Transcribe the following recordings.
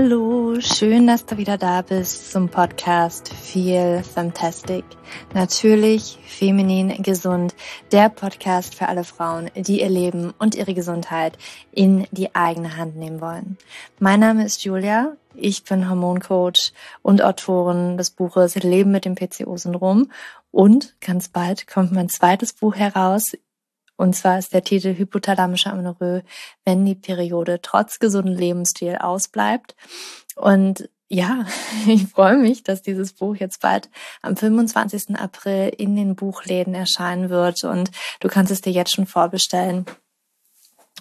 Hallo, schön, dass du wieder da bist zum Podcast Feel Fantastic. Natürlich feminin gesund, der Podcast für alle Frauen, die ihr Leben und ihre Gesundheit in die eigene Hand nehmen wollen. Mein Name ist Julia, ich bin Hormoncoach und Autorin des Buches Leben mit dem PCO-Syndrom und ganz bald kommt mein zweites Buch heraus, und zwar ist der Titel Hypothalamische Amenorrhoe, wenn die Periode trotz gesunden Lebensstil ausbleibt. Und ja, ich freue mich, dass dieses Buch jetzt bald am 25. April in den Buchläden erscheinen wird und du kannst es dir jetzt schon vorbestellen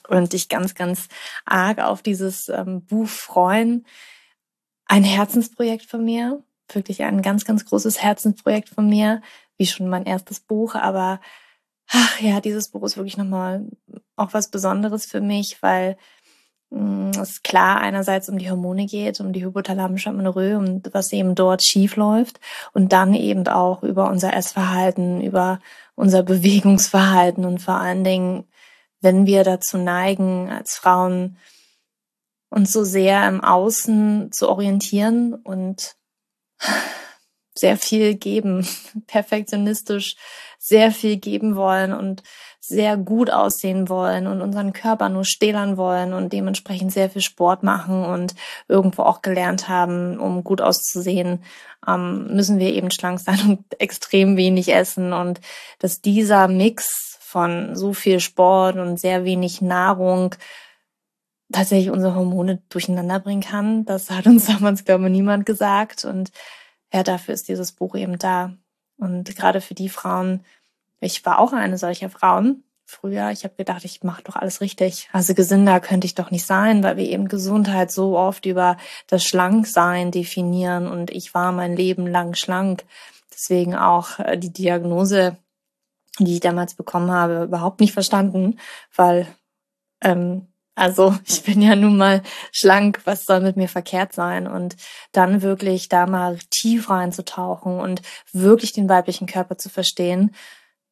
und dich ganz, ganz arg auf dieses ähm, Buch freuen. Ein Herzensprojekt von mir, wirklich ein ganz, ganz großes Herzensprojekt von mir, wie schon mein erstes Buch, aber ach ja, dieses Buch ist wirklich nochmal auch was Besonderes für mich, weil mh, mm, es klar einerseits um die Hormone geht, um die hypothalamische Amenorrhoe und was eben dort schief läuft und dann eben auch über unser Essverhalten, über unser Bewegungsverhalten und vor allen Dingen, wenn wir dazu neigen, als Frauen uns so sehr im Außen zu orientieren und sehr viel geben, perfektionistisch sehr viel geben wollen und sehr gut aussehen wollen und unseren Körper nur stählern wollen und dementsprechend sehr viel Sport machen und irgendwo auch gelernt haben, um gut auszusehen, ähm, müssen wir eben schlank sein und extrem wenig essen und dass dieser Mix von so viel Sport und sehr wenig Nahrung tatsächlich unsere Hormone durcheinander bringen kann. Das hat uns damals, glaube ich, niemand gesagt. Und ja, dafür ist dieses Buch eben da. Und gerade für die Frauen, ich war auch eine solcher Frauen früher. Ich habe gedacht, ich mache doch alles richtig. Also gesünder könnte ich doch nicht sein, weil wir eben Gesundheit so oft über das Schlanksein definieren. Und ich war mein Leben lang schlank. Deswegen auch äh, die Diagnose, die ich damals bekommen habe, überhaupt nicht verstanden, weil ähm, also ich bin ja nun mal schlank, was soll mit mir verkehrt sein? Und dann wirklich da mal tief reinzutauchen und wirklich den weiblichen Körper zu verstehen,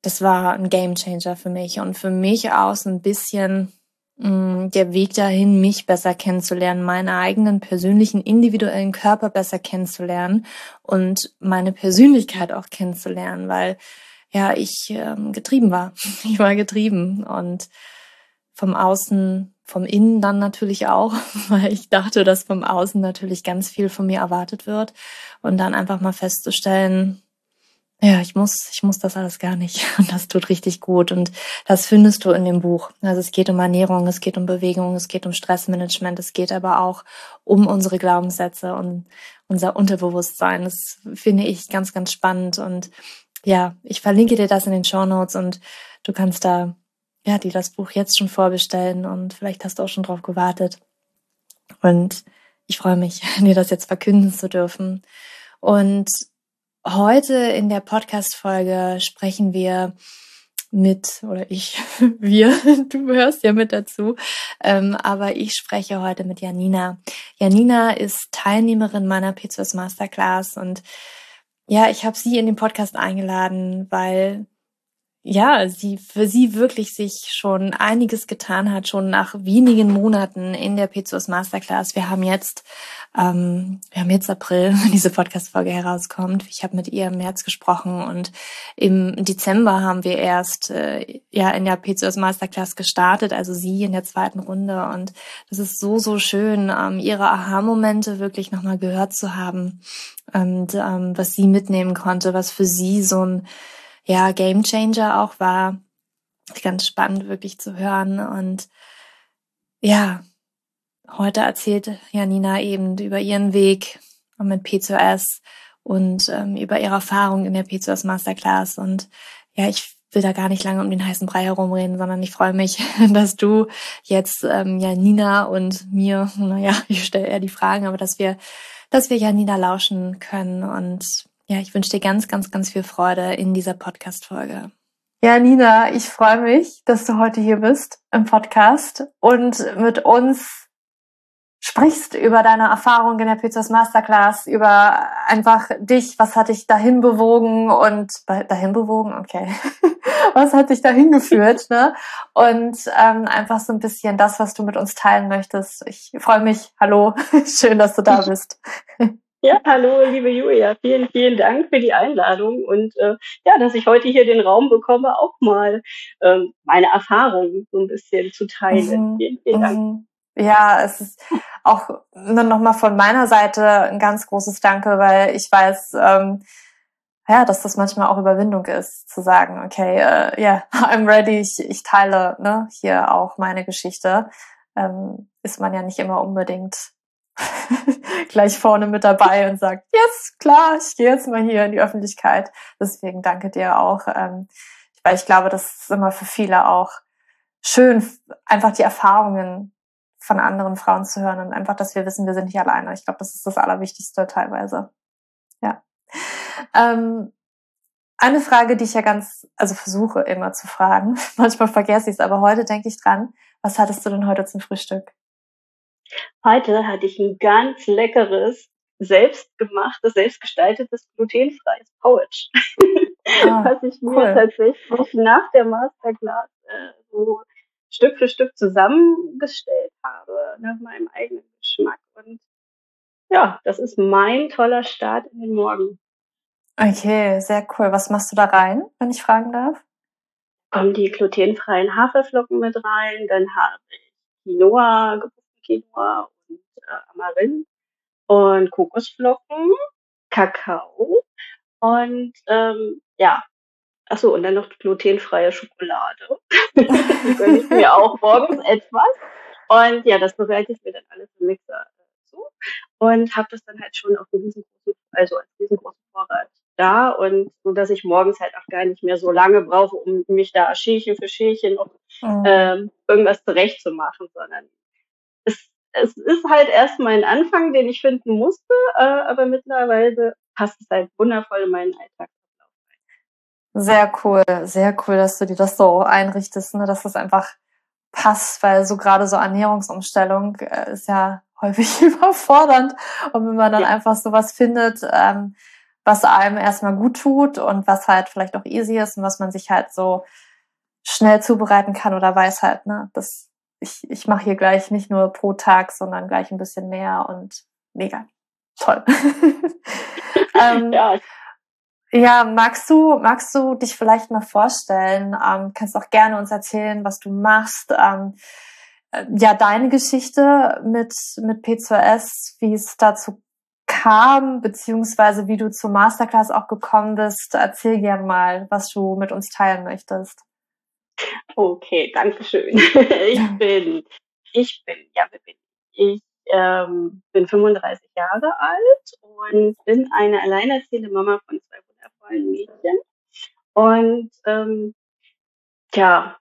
das war ein Gamechanger für mich und für mich aus ein bisschen mh, mm, der Weg dahin, mich besser kennenzulernen, meinen eigenen persönlichen, individuellen Körper besser kennenzulernen und meine Persönlichkeit auch kennenzulernen, weil ja ich ähm, getrieben war. Ich war getrieben und vom Außen vom Innen dann natürlich auch, weil ich dachte, dass vom Außen natürlich ganz viel von mir erwartet wird und dann einfach mal festzustellen, ja, ich muss, ich muss das alles gar nicht und das tut richtig gut und das findest du in dem Buch. Also es geht um Ernährung, es geht um Bewegung, es geht um Stressmanagement, es geht aber auch um unsere Glaubenssätze und unser Unterbewusstsein. Das finde ich ganz, ganz spannend und ja, ich verlinke dir das in den Show Notes und du kannst da ja, die das Buch jetzt schon vorbestellen und vielleicht hast du auch schon drauf gewartet. Und ich freue mich, dir das jetzt verkünden zu dürfen. Und heute in der Podcast-Folge sprechen wir mit, oder ich, wir, du hörst ja mit dazu, ähm, aber ich spreche heute mit Janina. Janina ist Teilnehmerin meiner P2S Masterclass und ja, ich habe sie in den Podcast eingeladen, weil ja, sie für sie wirklich sich schon einiges getan hat, schon nach wenigen Monaten in der P2S Masterclass. Wir haben jetzt, ähm, wir haben jetzt April, wenn diese Podcast-Folge herauskommt. Ich habe mit ihr im März gesprochen und im Dezember haben wir erst äh, ja in der P2S Masterclass gestartet, also sie in der zweiten Runde. Und das ist so, so schön, ähm, ihre Aha-Momente wirklich nochmal gehört zu haben und ähm, was sie mitnehmen konnte, was für sie so ein ja, Game Changer auch war. Ganz spannend wirklich zu hören. Und ja, heute erzählt Janina eben über ihren Weg mit P2S und ähm, über ihre Erfahrung in der P2S Masterclass. Und ja, ich will da gar nicht lange um den heißen Brei herumreden, sondern ich freue mich, dass du jetzt ähm, Janina und mir, naja, ich stelle eher die Fragen, aber dass wir, dass wir Janina lauschen können und ja, ich wünsche dir ganz, ganz, ganz viel Freude in dieser Podcast-Folge. Ja, Nina, ich freue mich, dass du heute hier bist im Podcast und mit uns sprichst über deine Erfahrungen in der Pizzas Masterclass, über einfach dich, was hat dich dahin bewogen und dahin bewogen, okay, was hat dich dahin geführt, ne? Und ähm, einfach so ein bisschen das, was du mit uns teilen möchtest. Ich freue mich. Hallo, schön, dass du da bist. Ja, hallo, liebe Julia. Vielen, vielen Dank für die Einladung und äh, ja, dass ich heute hier den Raum bekomme, auch mal ähm, meine Erfahrungen so ein bisschen zu teilen. Mhm. Vielen, vielen Dank. Mhm. Ja, es ist auch nochmal von meiner Seite ein ganz großes Danke, weil ich weiß, ähm, ja, dass das manchmal auch Überwindung ist, zu sagen, okay, ja, uh, yeah, I'm ready, ich, ich teile ne, hier auch meine Geschichte. Ähm, ist man ja nicht immer unbedingt gleich vorne mit dabei und sagt, yes, klar, ich gehe jetzt mal hier in die Öffentlichkeit. Deswegen danke dir auch, ähm, weil ich glaube, das ist immer für viele auch schön, einfach die Erfahrungen von anderen Frauen zu hören und einfach, dass wir wissen, wir sind nicht alleine. Ich glaube, das ist das Allerwichtigste teilweise. Ja. Ähm, eine Frage, die ich ja ganz, also versuche immer zu fragen. Manchmal vergesse ich es, aber heute denke ich dran. Was hattest du denn heute zum Frühstück? Heute hatte ich ein ganz leckeres, selbstgemachtes, selbstgestaltetes, glutenfreies Porridge. Ah, was ich mir cool. tatsächlich nach der Masterclass äh, so Stück für Stück zusammengestellt habe, nach meinem eigenen Geschmack. Und ja, das ist mein toller Start in den Morgen. Okay, sehr cool. Was machst du da rein, wenn ich fragen darf? Kommen die glutenfreien Haferflocken mit rein, dann habe ich Quinoa, Quinoa und äh, Amarillen und Kokosflocken, Kakao und ähm, ja, achso, und dann noch glutenfreie Schokolade. die gönne ich mir auch morgens etwas. Und ja, das bereite ich mir dann alles im Mixer äh, zu und habe das dann halt schon auf riesengroßen, also als riesengroßen Vorrat da und so, dass ich morgens halt auch gar nicht mehr so lange brauche, um mich da Schälchen für Schälchen noch mhm. ähm, irgendwas zurechtzumachen, sondern es, es ist halt erstmal ein Anfang, den ich finden musste, äh, aber mittlerweile passt es halt wundervoll in meinen Alltag. Sehr cool, sehr cool, dass du dir das so einrichtest, ne, dass das einfach passt, weil so gerade so Ernährungsumstellung äh, ist ja häufig überfordernd und wenn man dann ja. einfach sowas findet, ähm, was einem erstmal gut tut und was halt vielleicht auch easy ist und was man sich halt so schnell zubereiten kann oder weiß halt, ne, das ich, ich mache hier gleich nicht nur pro Tag, sondern gleich ein bisschen mehr und mega toll. ähm, ja. ja, magst du, magst du dich vielleicht mal vorstellen? Ähm, kannst auch gerne uns erzählen, was du machst. Ähm, äh, ja, deine Geschichte mit, mit P2S, wie es dazu kam, beziehungsweise wie du zur Masterclass auch gekommen bist. Erzähl gerne mal, was du mit uns teilen möchtest. Okay, danke schön. ich bin, ich bin, ja, wer bin ich? Ich ähm, bin 35 Jahre alt und bin eine alleinerziehende Mama von zwei wundervollen Mädchen. Und ähm, ja,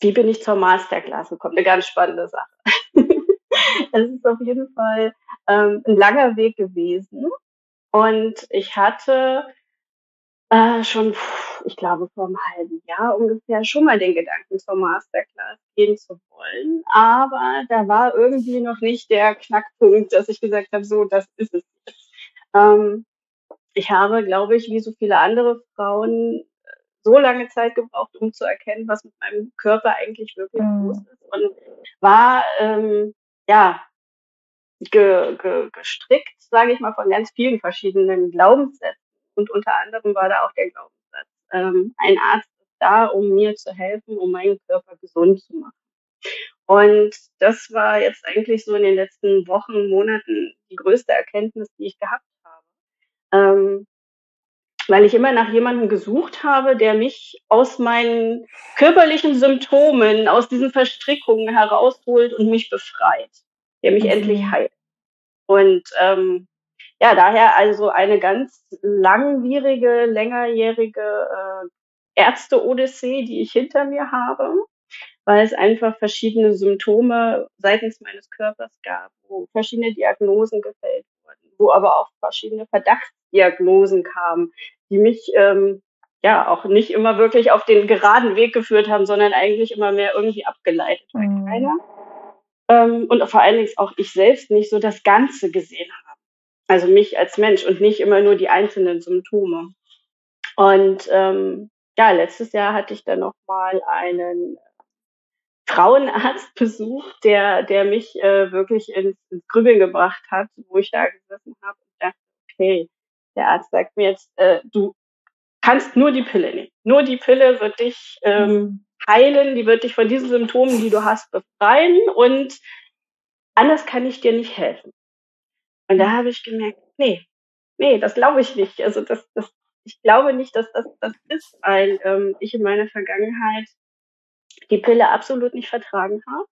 wie bin ich zur Masterclass gekommen? Eine ganz spannende Sache. es ist auf jeden Fall ähm, ein langer Weg gewesen. Und ich hatte äh, schon, ich glaube, vor einem halben Jahr ungefähr schon mal den Gedanken, zur Masterclass gehen zu wollen. Aber da war irgendwie noch nicht der Knackpunkt, dass ich gesagt habe, so, das ist es jetzt. Ähm, ich habe, glaube ich, wie so viele andere Frauen so lange Zeit gebraucht, um zu erkennen, was mit meinem Körper eigentlich wirklich mhm. los ist. Und war, ähm, ja, ge, ge, gestrickt, sage ich mal, von ganz vielen verschiedenen Glaubenssätzen und unter anderem war da auch der Glaubenssatz, ähm, ein Arzt ist da, um mir zu helfen, um meinen Körper gesund zu machen. Und das war jetzt eigentlich so in den letzten Wochen, Monaten die größte Erkenntnis, die ich gehabt habe. Ähm, weil ich immer nach jemandem gesucht habe, der mich aus meinen körperlichen Symptomen, aus diesen Verstrickungen herausholt und mich befreit, der mich mhm. endlich heilt. Und ähm, ja, daher also eine ganz langwierige, längerjährige äh, Ärzte-Odyssee, die ich hinter mir habe, weil es einfach verschiedene Symptome seitens meines Körpers gab, wo verschiedene Diagnosen gefällt wurden, wo aber auch verschiedene Verdachtsdiagnosen kamen, die mich ähm, ja auch nicht immer wirklich auf den geraden Weg geführt haben, sondern eigentlich immer mehr irgendwie abgeleitet, weil mhm. keiner ähm, und vor allen Dingen auch ich selbst nicht so das Ganze gesehen habe. Also mich als Mensch und nicht immer nur die einzelnen Symptome. Und ähm, ja, letztes Jahr hatte ich dann noch mal einen Frauenarzt besucht, der, der mich äh, wirklich ins, ins Grübeln gebracht hat, wo ich da gesessen habe und dachte, okay, der Arzt sagt mir jetzt, äh, du kannst nur die Pille nehmen. Nur die Pille wird dich ähm, mhm. heilen, die wird dich von diesen Symptomen, die du hast, befreien und anders kann ich dir nicht helfen. Und da mhm. habe ich gemerkt, nee, nee, das glaube ich nicht. Also das, das, ich glaube nicht, dass das das ist, weil ähm, ich in meiner Vergangenheit die Pille absolut nicht vertragen habe.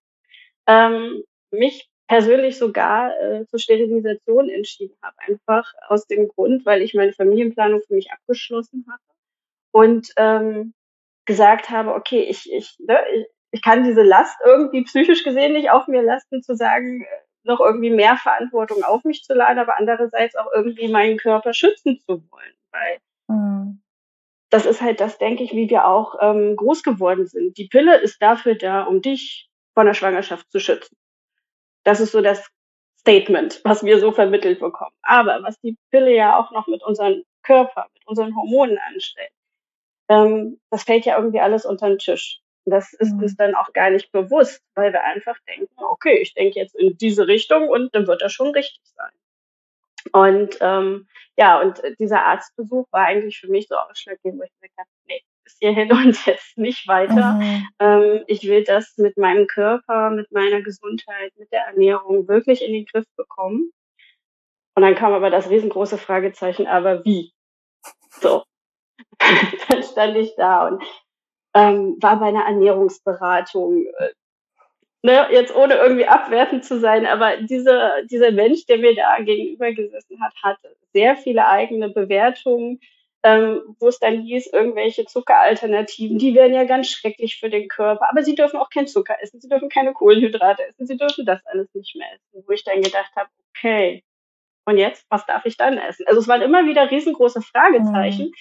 Ähm, mich persönlich sogar äh, zur Sterilisation entschieden habe. Einfach aus dem Grund, weil ich meine Familienplanung für mich abgeschlossen hatte und ähm, gesagt habe, okay, ich, ich, ne, ich, ich kann diese Last irgendwie psychisch gesehen nicht auf mir lasten, zu sagen, äh, noch irgendwie mehr Verantwortung auf mich zu laden, aber andererseits auch irgendwie meinen Körper schützen zu wollen. Weil mhm. das ist halt das, denke ich, wie wir auch ähm, groß geworden sind. Die Pille ist dafür da, um dich von der Schwangerschaft zu schützen. Das ist so das Statement, was wir so vermittelt bekommen. Aber was die Pille ja auch noch mit unserem Körper, mit unseren Hormonen anstellt, ähm, das fällt ja irgendwie alles unter den Tisch. Das ist mhm. uns dann auch gar nicht bewusst, weil wir einfach denken, okay, ich denke jetzt in diese Richtung und dann wird das schon richtig sein. Und ähm, ja, und dieser Arztbesuch war eigentlich für mich so ausschlaggebend, wo ich gesagt habe, nee, bis hierhin und jetzt nicht weiter. Mhm. Ähm, ich will das mit meinem Körper, mit meiner Gesundheit, mit der Ernährung wirklich in den Griff bekommen. Und dann kam aber das riesengroße Fragezeichen, aber wie? So. dann stand ich da und ähm, war bei einer Ernährungsberatung. Äh, ne, jetzt ohne irgendwie abwertend zu sein, aber diese, dieser Mensch, der mir da gegenüber gesessen hat, hatte sehr viele eigene Bewertungen, ähm, wo es dann hieß, irgendwelche Zuckeralternativen, die wären ja ganz schrecklich für den Körper, aber sie dürfen auch kein Zucker essen, sie dürfen keine Kohlenhydrate essen, sie dürfen das alles nicht mehr essen. Wo ich dann gedacht habe, okay, und jetzt, was darf ich dann essen? Also es waren immer wieder riesengroße Fragezeichen, mhm.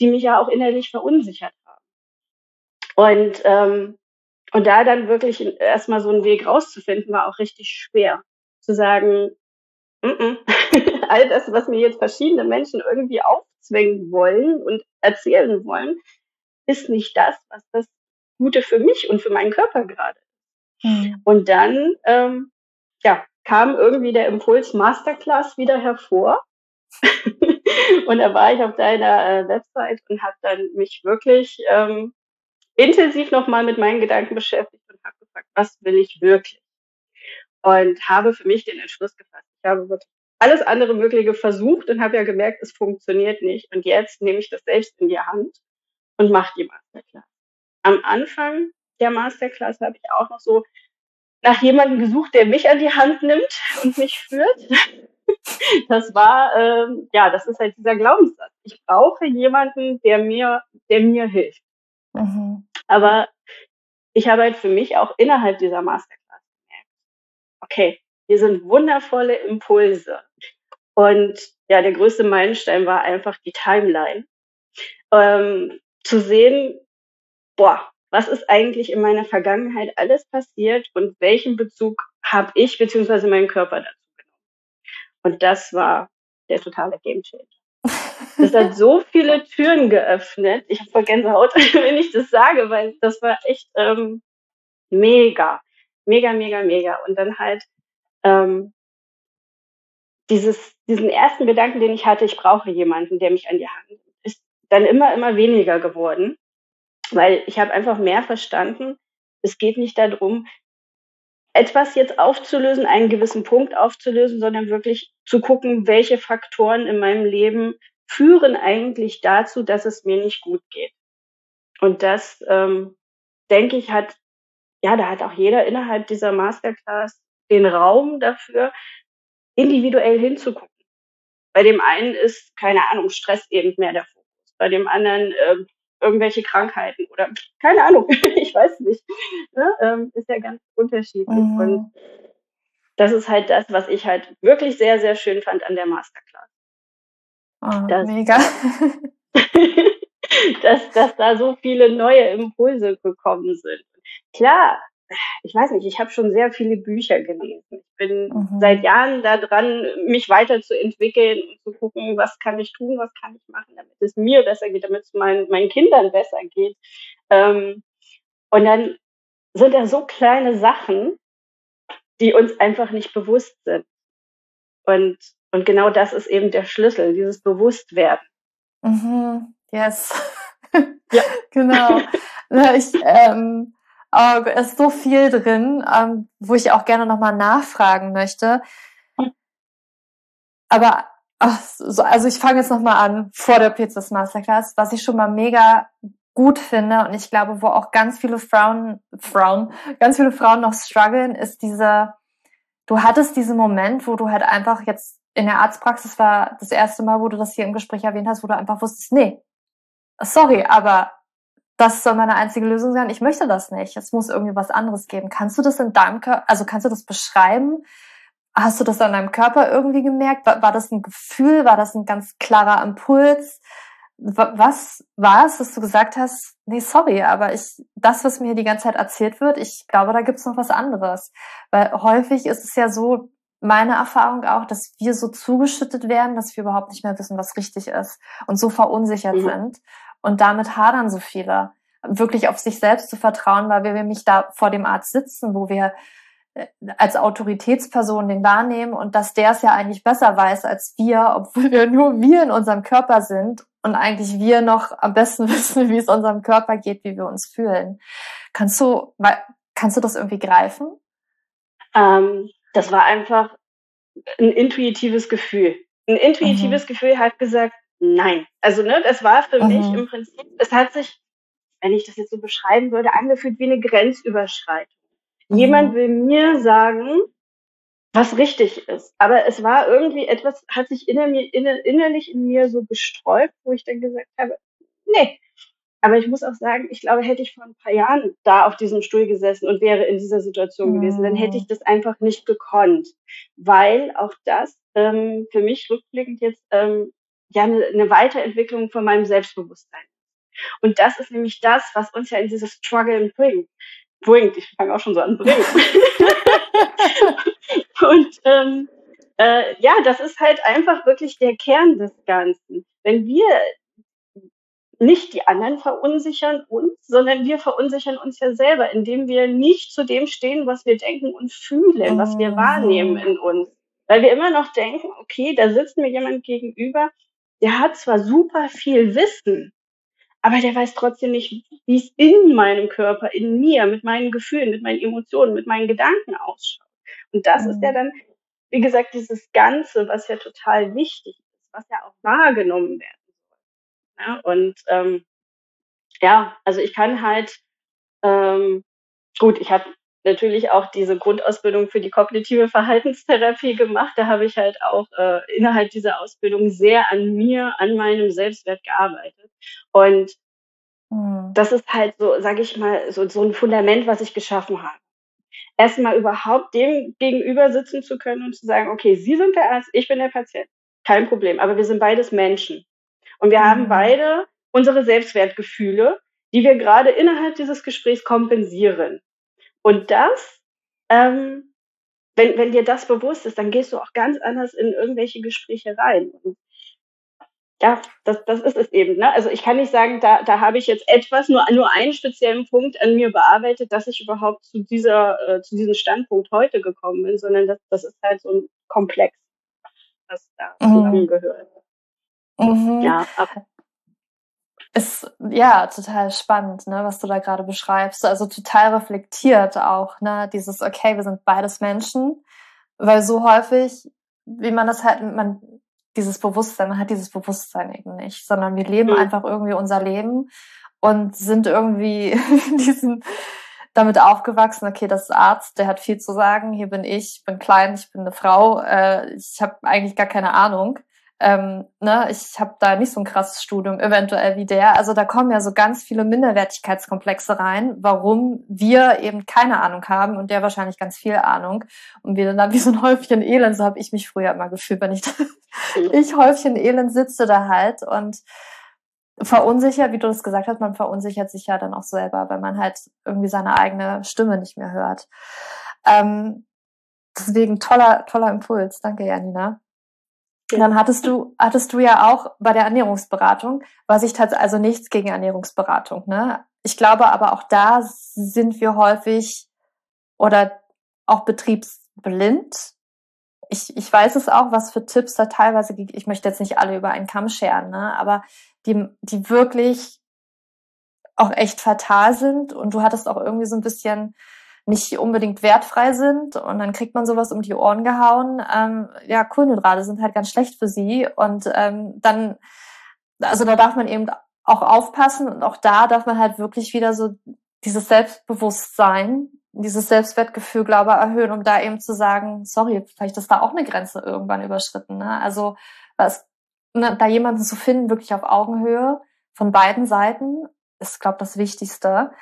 die mich ja auch innerlich verunsichert haben. Und, ähm, und da dann wirklich erstmal so einen Weg rauszufinden, war auch richtig schwer. Zu sagen, mm -mm. all das, was mir jetzt verschiedene Menschen irgendwie aufzwängen wollen und erzählen wollen, ist nicht das, was das Gute für mich und für meinen Körper gerade ist. Mhm. Und dann, ähm, ja, kam irgendwie der Impuls Masterclass wieder hervor. und da war ich auf deiner äh, Website und habe dann mich wirklich ähm, intensiv nochmal mit meinen Gedanken beschäftigt und habe gefragt, was will ich wirklich? Und habe für mich den Entschluss gefasst. Ich habe wirklich alles andere Mögliche versucht und habe ja gemerkt, es funktioniert nicht. Und jetzt nehme ich das selbst in die Hand und mache die Masterclass. Am Anfang der Masterclass habe ich auch noch so nach jemandem gesucht, der mich an die Hand nimmt und mich führt. Das war, ähm, ja, das ist halt dieser Glaubenssatz. Ich brauche jemanden, der mir, der mir hilft. Mhm. Aber ich habe halt für mich auch innerhalb dieser Masterclass gemerkt, okay, hier sind wundervolle Impulse. Und ja, der größte Meilenstein war einfach die Timeline. Ähm, zu sehen, boah, was ist eigentlich in meiner Vergangenheit alles passiert und welchen Bezug habe ich beziehungsweise mein Körper dazu genommen. Und das war der totale Gamechanger. Das hat so viele Türen geöffnet. Ich habe voll Gänsehaut, wenn ich das sage, weil das war echt ähm, mega, mega, mega, mega. Und dann halt ähm, dieses, diesen ersten Gedanken, den ich hatte, ich brauche jemanden, der mich an die Hand nimmt, ist dann immer, immer weniger geworden, weil ich habe einfach mehr verstanden, es geht nicht darum, etwas jetzt aufzulösen, einen gewissen Punkt aufzulösen, sondern wirklich zu gucken, welche Faktoren in meinem Leben führen eigentlich dazu, dass es mir nicht gut geht. Und das, ähm, denke ich, hat, ja, da hat auch jeder innerhalb dieser Masterclass den Raum dafür, individuell hinzugucken. Bei dem einen ist, keine Ahnung, Stress eben mehr der Fokus. Bei dem anderen äh, irgendwelche Krankheiten oder keine Ahnung, ich weiß nicht. Ne? Ähm, ist ja ganz unterschiedlich. Mhm. Und das ist halt das, was ich halt wirklich sehr, sehr schön fand an der Masterclass. Oh, dass, mega. dass, dass da so viele neue Impulse gekommen sind. Klar, ich weiß nicht, ich habe schon sehr viele Bücher gelesen. Ich bin mhm. seit Jahren da dran, mich weiterzuentwickeln und zu gucken, was kann ich tun, was kann ich machen, damit es mir besser geht, damit es meinen, meinen Kindern besser geht. Ähm, und dann sind da so kleine Sachen, die uns einfach nicht bewusst sind. Und, und genau das ist eben der Schlüssel, dieses Bewusstwerden. Mhm. Yes. ja. genau. Ich, ähm, oh, ist so viel drin, ähm, wo ich auch gerne nochmal nachfragen möchte. Aber ach, so, also ich fange jetzt nochmal an vor der Pizzas Masterclass, was ich schon mal mega gut finde und ich glaube, wo auch ganz viele Frauen, Frauen, ganz viele Frauen noch strugglen, ist diese, du hattest diesen Moment, wo du halt einfach jetzt in der Arztpraxis war das erste Mal, wo du das hier im Gespräch erwähnt hast, wo du einfach wusstest, nee, sorry, aber das soll meine einzige Lösung sein. Ich möchte das nicht. Es muss irgendwie was anderes geben. Kannst du das in deinem Körper, also kannst du das beschreiben? Hast du das an deinem Körper irgendwie gemerkt? War, war das ein Gefühl? War das ein ganz klarer Impuls? Was war es, dass du gesagt hast, nee, sorry, aber ich, das, was mir die ganze Zeit erzählt wird, ich glaube, da gibt's noch was anderes. Weil häufig ist es ja so, meine Erfahrung auch, dass wir so zugeschüttet werden, dass wir überhaupt nicht mehr wissen, was richtig ist und so verunsichert mhm. sind. Und damit hadern so viele, wirklich auf sich selbst zu vertrauen, weil wir nämlich da vor dem Arzt sitzen, wo wir äh, als Autoritätsperson den wahrnehmen und dass der es ja eigentlich besser weiß als wir, obwohl wir nur wir in unserem Körper sind und eigentlich wir noch am besten wissen, wie es unserem Körper geht, wie wir uns fühlen. Kannst du, kannst du das irgendwie greifen? Ähm, das war einfach ein intuitives Gefühl. Ein intuitives mhm. Gefühl hat gesagt, nein. Also, ne, das war für mhm. mich im Prinzip, es hat sich, wenn ich das jetzt so beschreiben würde, angefühlt wie eine Grenzüberschreitung. Mhm. Jemand will mir sagen, was richtig ist. Aber es war irgendwie etwas, hat sich inner mir, inner, innerlich in mir so besträubt, wo ich dann gesagt habe, nee. Aber ich muss auch sagen, ich glaube, hätte ich vor ein paar Jahren da auf diesem Stuhl gesessen und wäre in dieser Situation mhm. gewesen, dann hätte ich das einfach nicht gekonnt. Weil auch das ähm, für mich rückblickend jetzt ähm, ja eine, eine Weiterentwicklung von meinem Selbstbewusstsein. Und das ist nämlich das, was uns ja in dieses Struggle bringt. Bringt, ich fange auch schon so an, bringt. und ähm, äh, ja, das ist halt einfach wirklich der Kern des Ganzen. Wenn wir nicht die anderen verunsichern uns, sondern wir verunsichern uns ja selber, indem wir nicht zu dem stehen, was wir denken und fühlen, was wir wahrnehmen in uns. Weil wir immer noch denken, okay, da sitzt mir jemand gegenüber, der hat zwar super viel Wissen, aber der weiß trotzdem nicht, wie es in meinem Körper, in mir, mit meinen Gefühlen, mit meinen Emotionen, mit meinen Gedanken ausschaut. Und das mhm. ist ja mhm. dann, wie gesagt, dieses Ganze, was ja total wichtig ist, was ja auch wahrgenommen werden soll. Ja, und ähm, ja, also ich kann halt, ähm, gut, ich habe natürlich auch diese Grundausbildung für die kognitive Verhaltenstherapie gemacht. Da habe ich halt auch äh, innerhalb dieser Ausbildung sehr an mir, an meinem Selbstwert gearbeitet. Und mhm. das ist halt so, sage ich mal, so, so ein Fundament, was ich geschaffen habe. Erstmal überhaupt dem gegenüber sitzen zu können und zu sagen, okay, Sie sind der Arzt, ich bin der Patient. Kein Problem. Aber wir sind beides Menschen. Und wir mhm. haben beide unsere Selbstwertgefühle, die wir gerade innerhalb dieses Gesprächs kompensieren. Und das, ähm, wenn, wenn dir das bewusst ist, dann gehst du auch ganz anders in irgendwelche Gespräche rein. Und ja, das, das ist es eben. Ne? Also ich kann nicht sagen, da, da habe ich jetzt etwas, nur, nur einen speziellen Punkt an mir bearbeitet, dass ich überhaupt zu dieser, äh, zu diesem Standpunkt heute gekommen bin, sondern das, das ist halt so ein Komplex, was da mhm. zusammengehört. Mhm. Ja, ab, ist ja total spannend, ne, was du da gerade beschreibst. Also total reflektiert auch, ne, dieses, okay, wir sind beides Menschen, weil so häufig, wie man das halt, man, dieses Bewusstsein, man hat dieses Bewusstsein eben nicht, sondern wir leben mhm. einfach irgendwie unser Leben und sind irgendwie diesen, damit aufgewachsen, okay, das ist Arzt, der hat viel zu sagen, hier bin ich, ich bin klein, ich bin eine Frau, äh, ich habe eigentlich gar keine Ahnung ähm, ne, ich habe da nicht so ein krasses Studium eventuell wie der. Also da kommen ja so ganz viele Minderwertigkeitskomplexe rein, warum wir eben keine Ahnung haben und der wahrscheinlich ganz viel Ahnung. Und wir dann wie so ein Häufchen Elend, so habe ich mich früher immer gefühlt, wenn ich ich Häufchen Elend sitze da halt und verunsichert, wie du das gesagt hast, man verunsichert sich ja dann auch selber, weil man halt irgendwie seine eigene Stimme nicht mehr hört. Ähm, deswegen toller, toller Impuls. Danke, Janina. Ja. Dann hattest du, hattest du ja auch bei der Ernährungsberatung, was ich tatsächlich, also nichts gegen Ernährungsberatung, ne? Ich glaube aber auch da sind wir häufig oder auch betriebsblind. Ich, ich weiß es auch, was für Tipps da teilweise, ich möchte jetzt nicht alle über einen Kamm scheren, ne? aber die, die wirklich auch echt fatal sind und du hattest auch irgendwie so ein bisschen nicht unbedingt wertfrei sind und dann kriegt man sowas um die Ohren gehauen. Ähm, ja, Kohlenhydrate sind halt ganz schlecht für sie und ähm, dann, also da darf man eben auch aufpassen und auch da darf man halt wirklich wieder so dieses Selbstbewusstsein, dieses Selbstwertgefühl, glaube ich, erhöhen, um da eben zu sagen, sorry, vielleicht ist da auch eine Grenze irgendwann überschritten. Ne? Also was, ne, da jemanden zu finden, wirklich auf Augenhöhe von beiden Seiten, ist, glaube ich, das Wichtigste.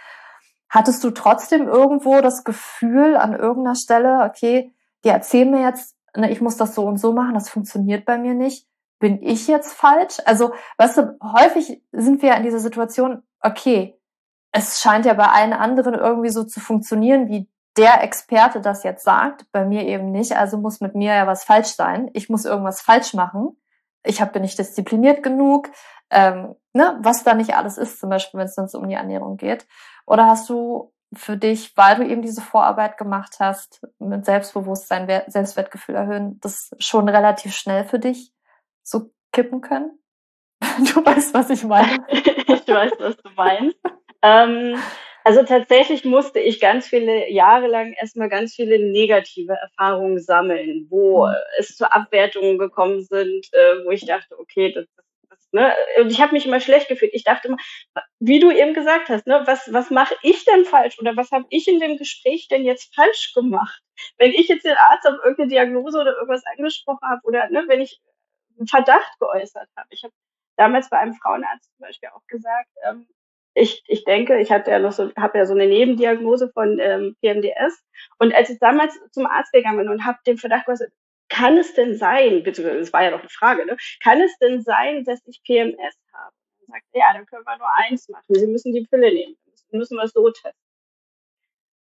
Hattest du trotzdem irgendwo das Gefühl an irgendeiner Stelle, okay, die erzählen mir jetzt, ne, ich muss das so und so machen, das funktioniert bei mir nicht. Bin ich jetzt falsch? Also, weißt du, häufig sind wir in dieser Situation, okay, es scheint ja bei allen anderen irgendwie so zu funktionieren, wie der Experte das jetzt sagt, bei mir eben nicht, also muss mit mir ja was falsch sein. Ich muss irgendwas falsch machen. Ich hab, bin nicht diszipliniert genug, ähm, ne, was da nicht alles ist, zum Beispiel, wenn es uns um die Ernährung geht. Oder hast du für dich, weil du eben diese Vorarbeit gemacht hast, mit Selbstbewusstsein, Selbstwertgefühl erhöhen, das schon relativ schnell für dich so kippen können? Du weißt, was ich meine. ich weiß, was du meinst. ähm, also tatsächlich musste ich ganz viele Jahre lang erstmal ganz viele negative Erfahrungen sammeln, wo mhm. es zu Abwertungen gekommen sind, äh, wo ich dachte, okay, das Ne? Und ich habe mich immer schlecht gefühlt. Ich dachte immer, wie du eben gesagt hast, ne, was, was mache ich denn falsch oder was habe ich in dem Gespräch denn jetzt falsch gemacht? Wenn ich jetzt den Arzt auf irgendeine Diagnose oder irgendwas angesprochen habe oder ne, wenn ich einen Verdacht geäußert habe. Ich habe damals bei einem Frauenarzt zum Beispiel auch gesagt, ähm, ich, ich denke, ich hatte ja noch so, habe ja so eine Nebendiagnose von ähm, PMDS. Und als ich damals zum Arzt gegangen bin und habe den Verdacht geäußert, kann es denn sein, beziehungsweise das war ja noch eine Frage, ne? kann es denn sein, dass ich PMS habe? Dann sagt ja, dann können wir nur eins machen. Sie müssen die Pille nehmen. Dann müssen wir es so testen.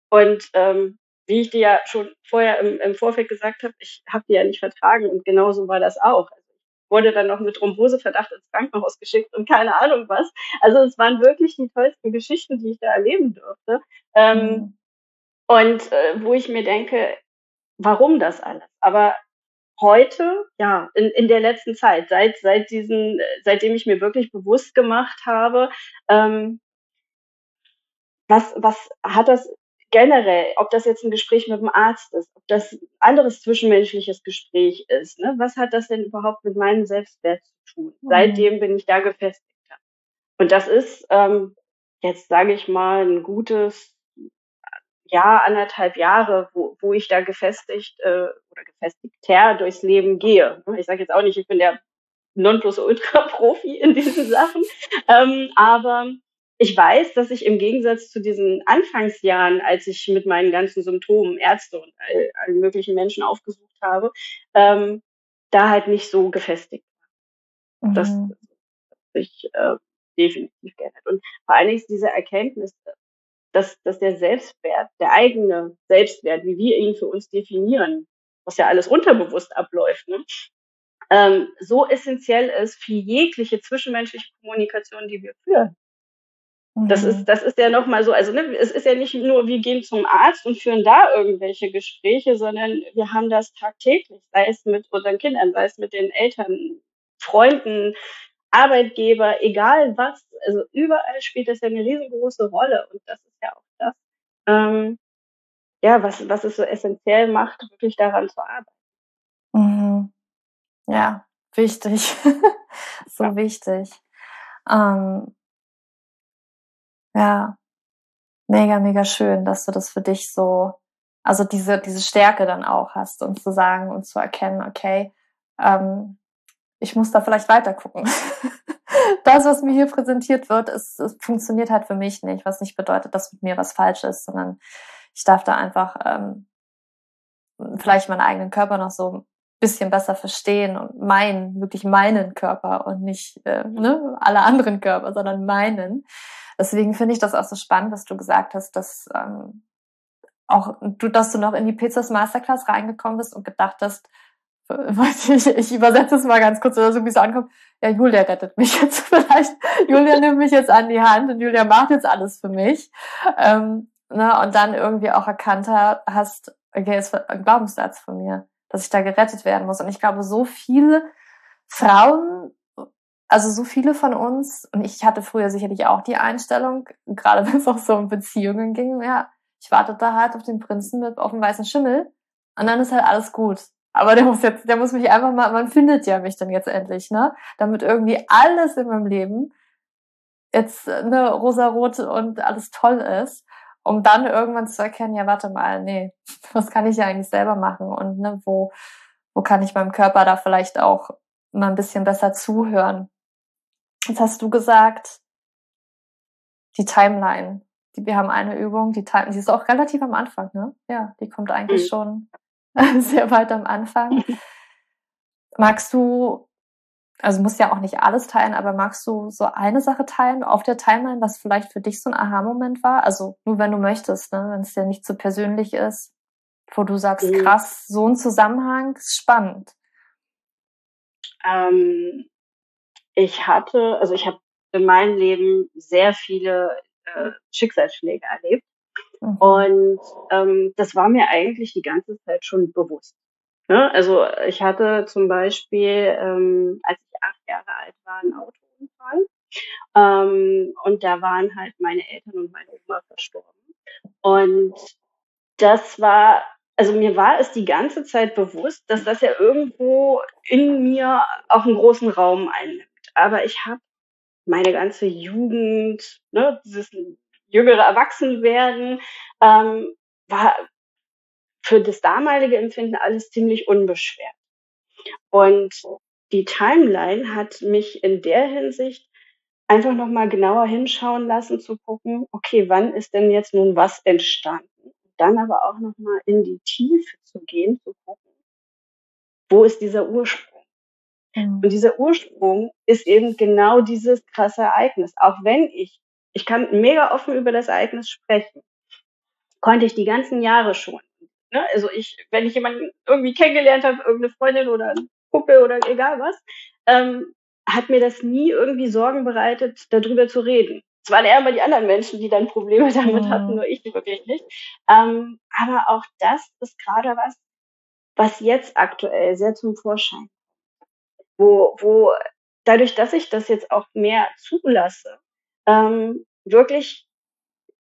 Und ähm, wie ich dir ja schon vorher im, im Vorfeld gesagt habe, ich habe die ja nicht vertragen und genauso war das auch. Also ich wurde dann noch mit Thromboseverdacht ins Krankenhaus geschickt und keine Ahnung was. Also es waren wirklich die tollsten Geschichten, die ich da erleben durfte. Ähm, mhm. Und äh, wo ich mir denke, warum das alles? Aber heute, ja, in, in der letzten Zeit, seit, seit diesen, seitdem ich mir wirklich bewusst gemacht habe, ähm, was, was hat das generell, ob das jetzt ein Gespräch mit dem Arzt ist, ob das ein anderes zwischenmenschliches Gespräch ist, ne? was hat das denn überhaupt mit meinem Selbstwert zu tun? Mhm. Seitdem bin ich da gefestigt. Und das ist, ähm, jetzt sage ich mal, ein gutes Jahr, anderthalb Jahre, wo, wo ich da gefestigt äh, oder gefestigter durchs Leben gehe. Ich sage jetzt auch nicht, ich bin der Nonplusultra-Profi in diesen Sachen, ähm, aber ich weiß, dass ich im Gegensatz zu diesen Anfangsjahren, als ich mit meinen ganzen Symptomen Ärzte und all, allen möglichen Menschen aufgesucht habe, ähm, da halt nicht so gefestigt war. Mhm. Das hat sich äh, definitiv geändert. Und vor allen Dingen ist diese Erkenntnis, dass, dass der Selbstwert, der eigene Selbstwert, wie wir ihn für uns definieren, was ja alles unterbewusst abläuft, ne, ähm, so essentiell ist für jegliche zwischenmenschliche Kommunikation, die wir führen. Das ist, mhm. das ist ja nochmal so, also ne, es ist ja nicht nur, wir gehen zum Arzt und führen da irgendwelche Gespräche, sondern wir haben das tagtäglich, sei es mit unseren Kindern, sei es mit den Eltern, Freunden, Arbeitgeber, egal was, also überall spielt das ja eine riesengroße Rolle und das ist ja auch das, ähm, ja, was, was es so essentiell macht, wirklich daran zu arbeiten. Mhm. Ja, wichtig. so ja. wichtig. Ähm, ja, mega, mega schön, dass du das für dich so, also diese, diese Stärke dann auch hast und zu sagen und zu erkennen, okay, ähm, ich muss da vielleicht weiter gucken. das, was mir hier präsentiert wird, es, es funktioniert halt für mich nicht, was nicht bedeutet, dass mit mir was falsch ist, sondern ich darf da einfach ähm, vielleicht meinen eigenen Körper noch so bisschen besser verstehen und meinen, wirklich meinen Körper und nicht äh, ne, alle anderen Körper, sondern meinen. Deswegen finde ich das auch so spannend, was du gesagt hast, dass ähm, auch du, dass du noch in die Pizzas Masterclass reingekommen bist und gedacht hast, ich, ich übersetze es mal ganz kurz oder so, wie es ankommt. Ja, Julia rettet mich jetzt vielleicht. Julia nimmt mich jetzt an die Hand und Julia macht jetzt alles für mich. Ähm, ne, und dann irgendwie auch erkannt hast, okay, ist ein Glaubenssatz von mir, dass ich da gerettet werden muss. Und ich glaube, so viele Frauen, also so viele von uns, und ich hatte früher sicherlich auch die Einstellung, gerade wenn es auch so um Beziehungen ging, ja, ich warte da halt auf den Prinzen mit auf dem weißen Schimmel und dann ist halt alles gut. Aber der muss jetzt, der muss mich einfach mal, man findet ja mich dann jetzt endlich, ne? Damit irgendwie alles in meinem Leben jetzt ne, rosarot und alles toll ist, um dann irgendwann zu erkennen, ja, warte mal, nee, was kann ich ja eigentlich selber machen und ne, wo, wo kann ich meinem Körper da vielleicht auch mal ein bisschen besser zuhören. Jetzt hast du gesagt, die Timeline. Die, wir haben eine Übung, die Timeline, die ist auch relativ am Anfang, ne? Ja, die kommt eigentlich mhm. schon sehr weit am Anfang. Magst du, also musst ja auch nicht alles teilen, aber magst du so eine Sache teilen auf der Timeline, was vielleicht für dich so ein Aha-Moment war? Also nur wenn du möchtest, ne? wenn es dir nicht so persönlich ist, wo du sagst, mhm. krass, so ein Zusammenhang ist spannend. Ähm, ich hatte, also ich habe in meinem Leben sehr viele äh, Schicksalsschläge erlebt. Mhm. Und ähm, das war mir eigentlich die ganze Zeit schon bewusst. Ne? Also ich hatte zum Beispiel, ähm, als ich acht Jahre alt war, einen Autounfall. Ähm, und da waren halt meine Eltern und meine Oma verstorben. Und das war, also mir war es die ganze Zeit bewusst, dass das ja irgendwo in mir auch einen großen Raum einnimmt. Aber ich habe meine ganze Jugend, ne, dieses jüngere Erwachsenwerden, ähm, war für das damalige Empfinden alles ziemlich unbeschwert. Und die Timeline hat mich in der Hinsicht einfach nochmal genauer hinschauen lassen, zu gucken, okay, wann ist denn jetzt nun was entstanden? Dann aber auch nochmal in die Tiefe zu gehen, zu gucken, wo ist dieser Ursprung? Mhm. Und dieser Ursprung ist eben genau dieses krasse Ereignis. Auch wenn ich ich kann mega offen über das Ereignis sprechen. Konnte ich die ganzen Jahre schon. Ne? Also ich, wenn ich jemanden irgendwie kennengelernt habe, irgendeine Freundin oder ein Kumpel oder egal was, ähm, hat mir das nie irgendwie Sorgen bereitet, darüber zu reden. Es waren eher immer die anderen Menschen, die dann Probleme damit mhm. hatten, nur ich wirklich nicht. Ähm, aber auch das ist gerade was, was jetzt aktuell sehr zum Vorschein wo, wo dadurch, dass ich das jetzt auch mehr zulasse, ähm, wirklich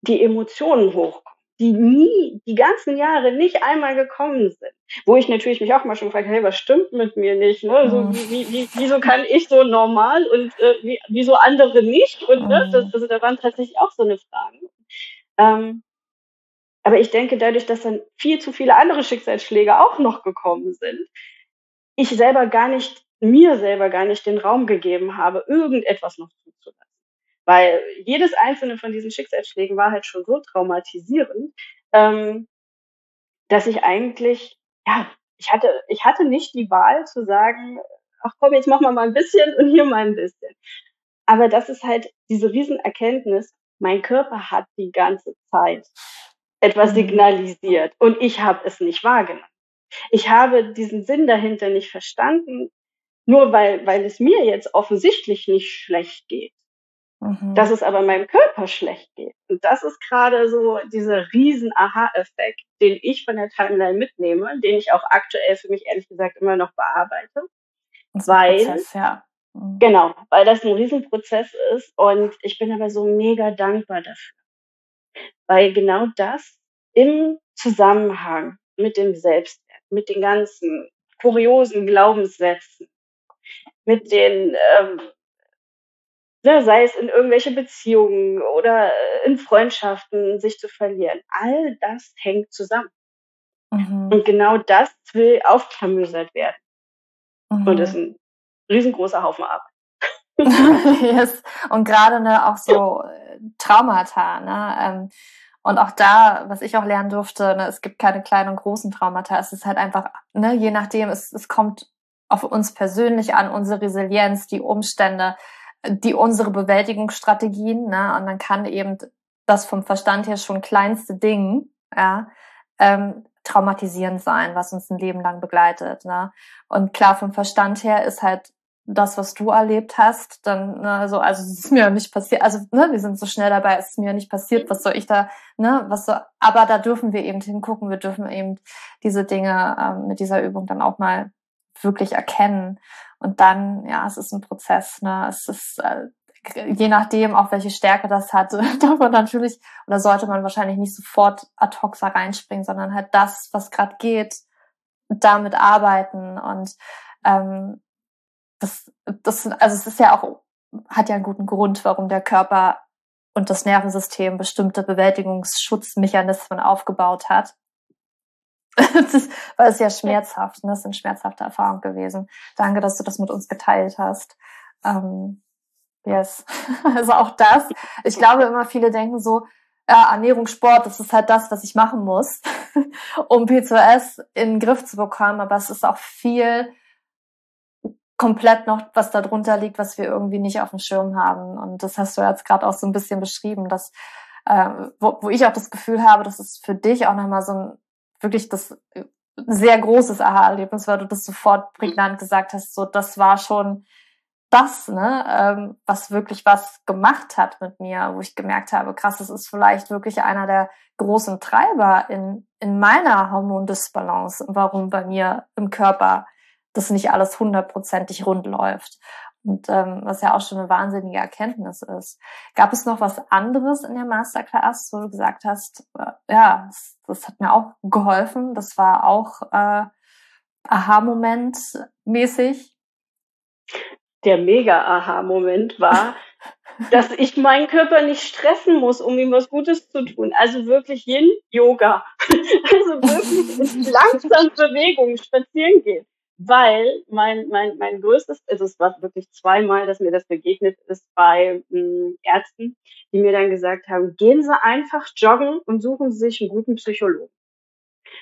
die Emotionen hochkommen, die nie, die ganzen Jahre nicht einmal gekommen sind. Wo ich natürlich mich auch mal schon gefragt hey, was stimmt mit mir nicht? Ne? So, mhm. wie, wie, wieso kann ich so normal und äh, wie, wieso andere nicht? Und ne, das, mhm. also da waren tatsächlich auch so eine Frage. Ähm, aber ich denke, dadurch, dass dann viel zu viele andere Schicksalsschläge auch noch gekommen sind, ich selber gar nicht, mir selber gar nicht den Raum gegeben habe, irgendetwas noch zuzulassen. Weil jedes einzelne von diesen Schicksalsschlägen war halt schon so traumatisierend, ähm, dass ich eigentlich, ja, ich hatte, ich hatte nicht die Wahl zu sagen, ach komm, jetzt machen wir mal ein bisschen und hier mal ein bisschen. Aber das ist halt diese Riesenerkenntnis, mein Körper hat die ganze Zeit etwas mhm. signalisiert und ich habe es nicht wahrgenommen. Ich habe diesen Sinn dahinter nicht verstanden, nur weil, weil es mir jetzt offensichtlich nicht schlecht geht mhm. dass es aber meinem Körper schlecht geht. Und das ist gerade so dieser riesen Aha-Effekt, den ich von der Timeline mitnehme, den ich auch aktuell für mich ehrlich gesagt immer noch bearbeite. Weil, Prozess, ja. Mhm. Genau, weil das ein Riesenprozess ist und ich bin aber so mega dankbar dafür. Weil genau das im Zusammenhang mit dem Selbstwert, mit den ganzen kuriosen Glaubenssätzen, mit den ähm, sei es in irgendwelche Beziehungen oder in Freundschaften sich zu verlieren. All das hängt zusammen. Mhm. Und genau das will aufklamüsert werden. Mhm. Und das ist ein riesengroßer Haufen Arbeit. yes. Und gerade ne, auch so äh, Traumata, ne? Ähm, Und auch da, was ich auch lernen durfte, ne, es gibt keine kleinen und großen Traumata. Es ist halt einfach, ne, je nachdem, es, es kommt auf uns persönlich an, unsere Resilienz, die Umstände, die unsere Bewältigungsstrategien, ne, und dann kann eben das vom Verstand her schon kleinste Ding, ja, ähm, traumatisierend sein, was uns ein Leben lang begleitet. Ne? Und klar, vom Verstand her ist halt das, was du erlebt hast, dann, ne, so, also es ist mir nicht passiert, also ne, wir sind so schnell dabei, es ist mir nicht passiert, was soll ich da, ne, was so, aber da dürfen wir eben hingucken, wir dürfen eben diese Dinge ähm, mit dieser Übung dann auch mal wirklich erkennen. Und dann, ja, es ist ein Prozess, ne, es ist äh, je nachdem, auch welche Stärke das hat, darf man natürlich oder sollte man wahrscheinlich nicht sofort ad hoc da reinspringen, sondern halt das, was gerade geht, damit arbeiten und ähm, das, das, also es ist ja auch, hat ja einen guten Grund, warum der Körper und das Nervensystem bestimmte Bewältigungsschutzmechanismen aufgebaut hat. Das ist, weil es ja schmerzhaft, ne? das sind schmerzhafte Erfahrungen gewesen. Danke, dass du das mit uns geteilt hast. Ähm, yes. also auch das. Ich glaube immer, viele denken so, ja, Ernährung, Sport, das ist halt das, was ich machen muss, um P2S in den Griff zu bekommen. Aber es ist auch viel komplett noch was darunter liegt, was wir irgendwie nicht auf dem Schirm haben. Und das hast du jetzt gerade auch so ein bisschen beschrieben, dass äh, wo, wo ich auch das Gefühl habe, dass es für dich auch nochmal so ein wirklich das äh, sehr großes Aha-Erlebnis, weil du das sofort prägnant gesagt hast, so das war schon das, ne, ähm, was wirklich was gemacht hat mit mir, wo ich gemerkt habe, krass, das ist vielleicht wirklich einer der großen Treiber in, in meiner Hormondisbalance, warum bei mir im Körper dass nicht alles hundertprozentig rund läuft. Und ähm, was ja auch schon eine wahnsinnige Erkenntnis ist. Gab es noch was anderes in der Masterclass, wo du gesagt hast, äh, ja, das, das, hat mir auch geholfen, das war auch äh, Aha-Moment mäßig? Der Mega-Aha-Moment war, dass ich meinen Körper nicht stressen muss, um ihm was Gutes zu tun. Also wirklich Yin-Yoga. Also wirklich langsam Bewegung, spazieren gehen weil mein, mein, mein größtes, also es war wirklich zweimal, dass mir das begegnet ist bei mh, hm, Ärzten, die mir dann gesagt haben, gehen Sie einfach joggen und suchen Sie sich einen guten Psychologen.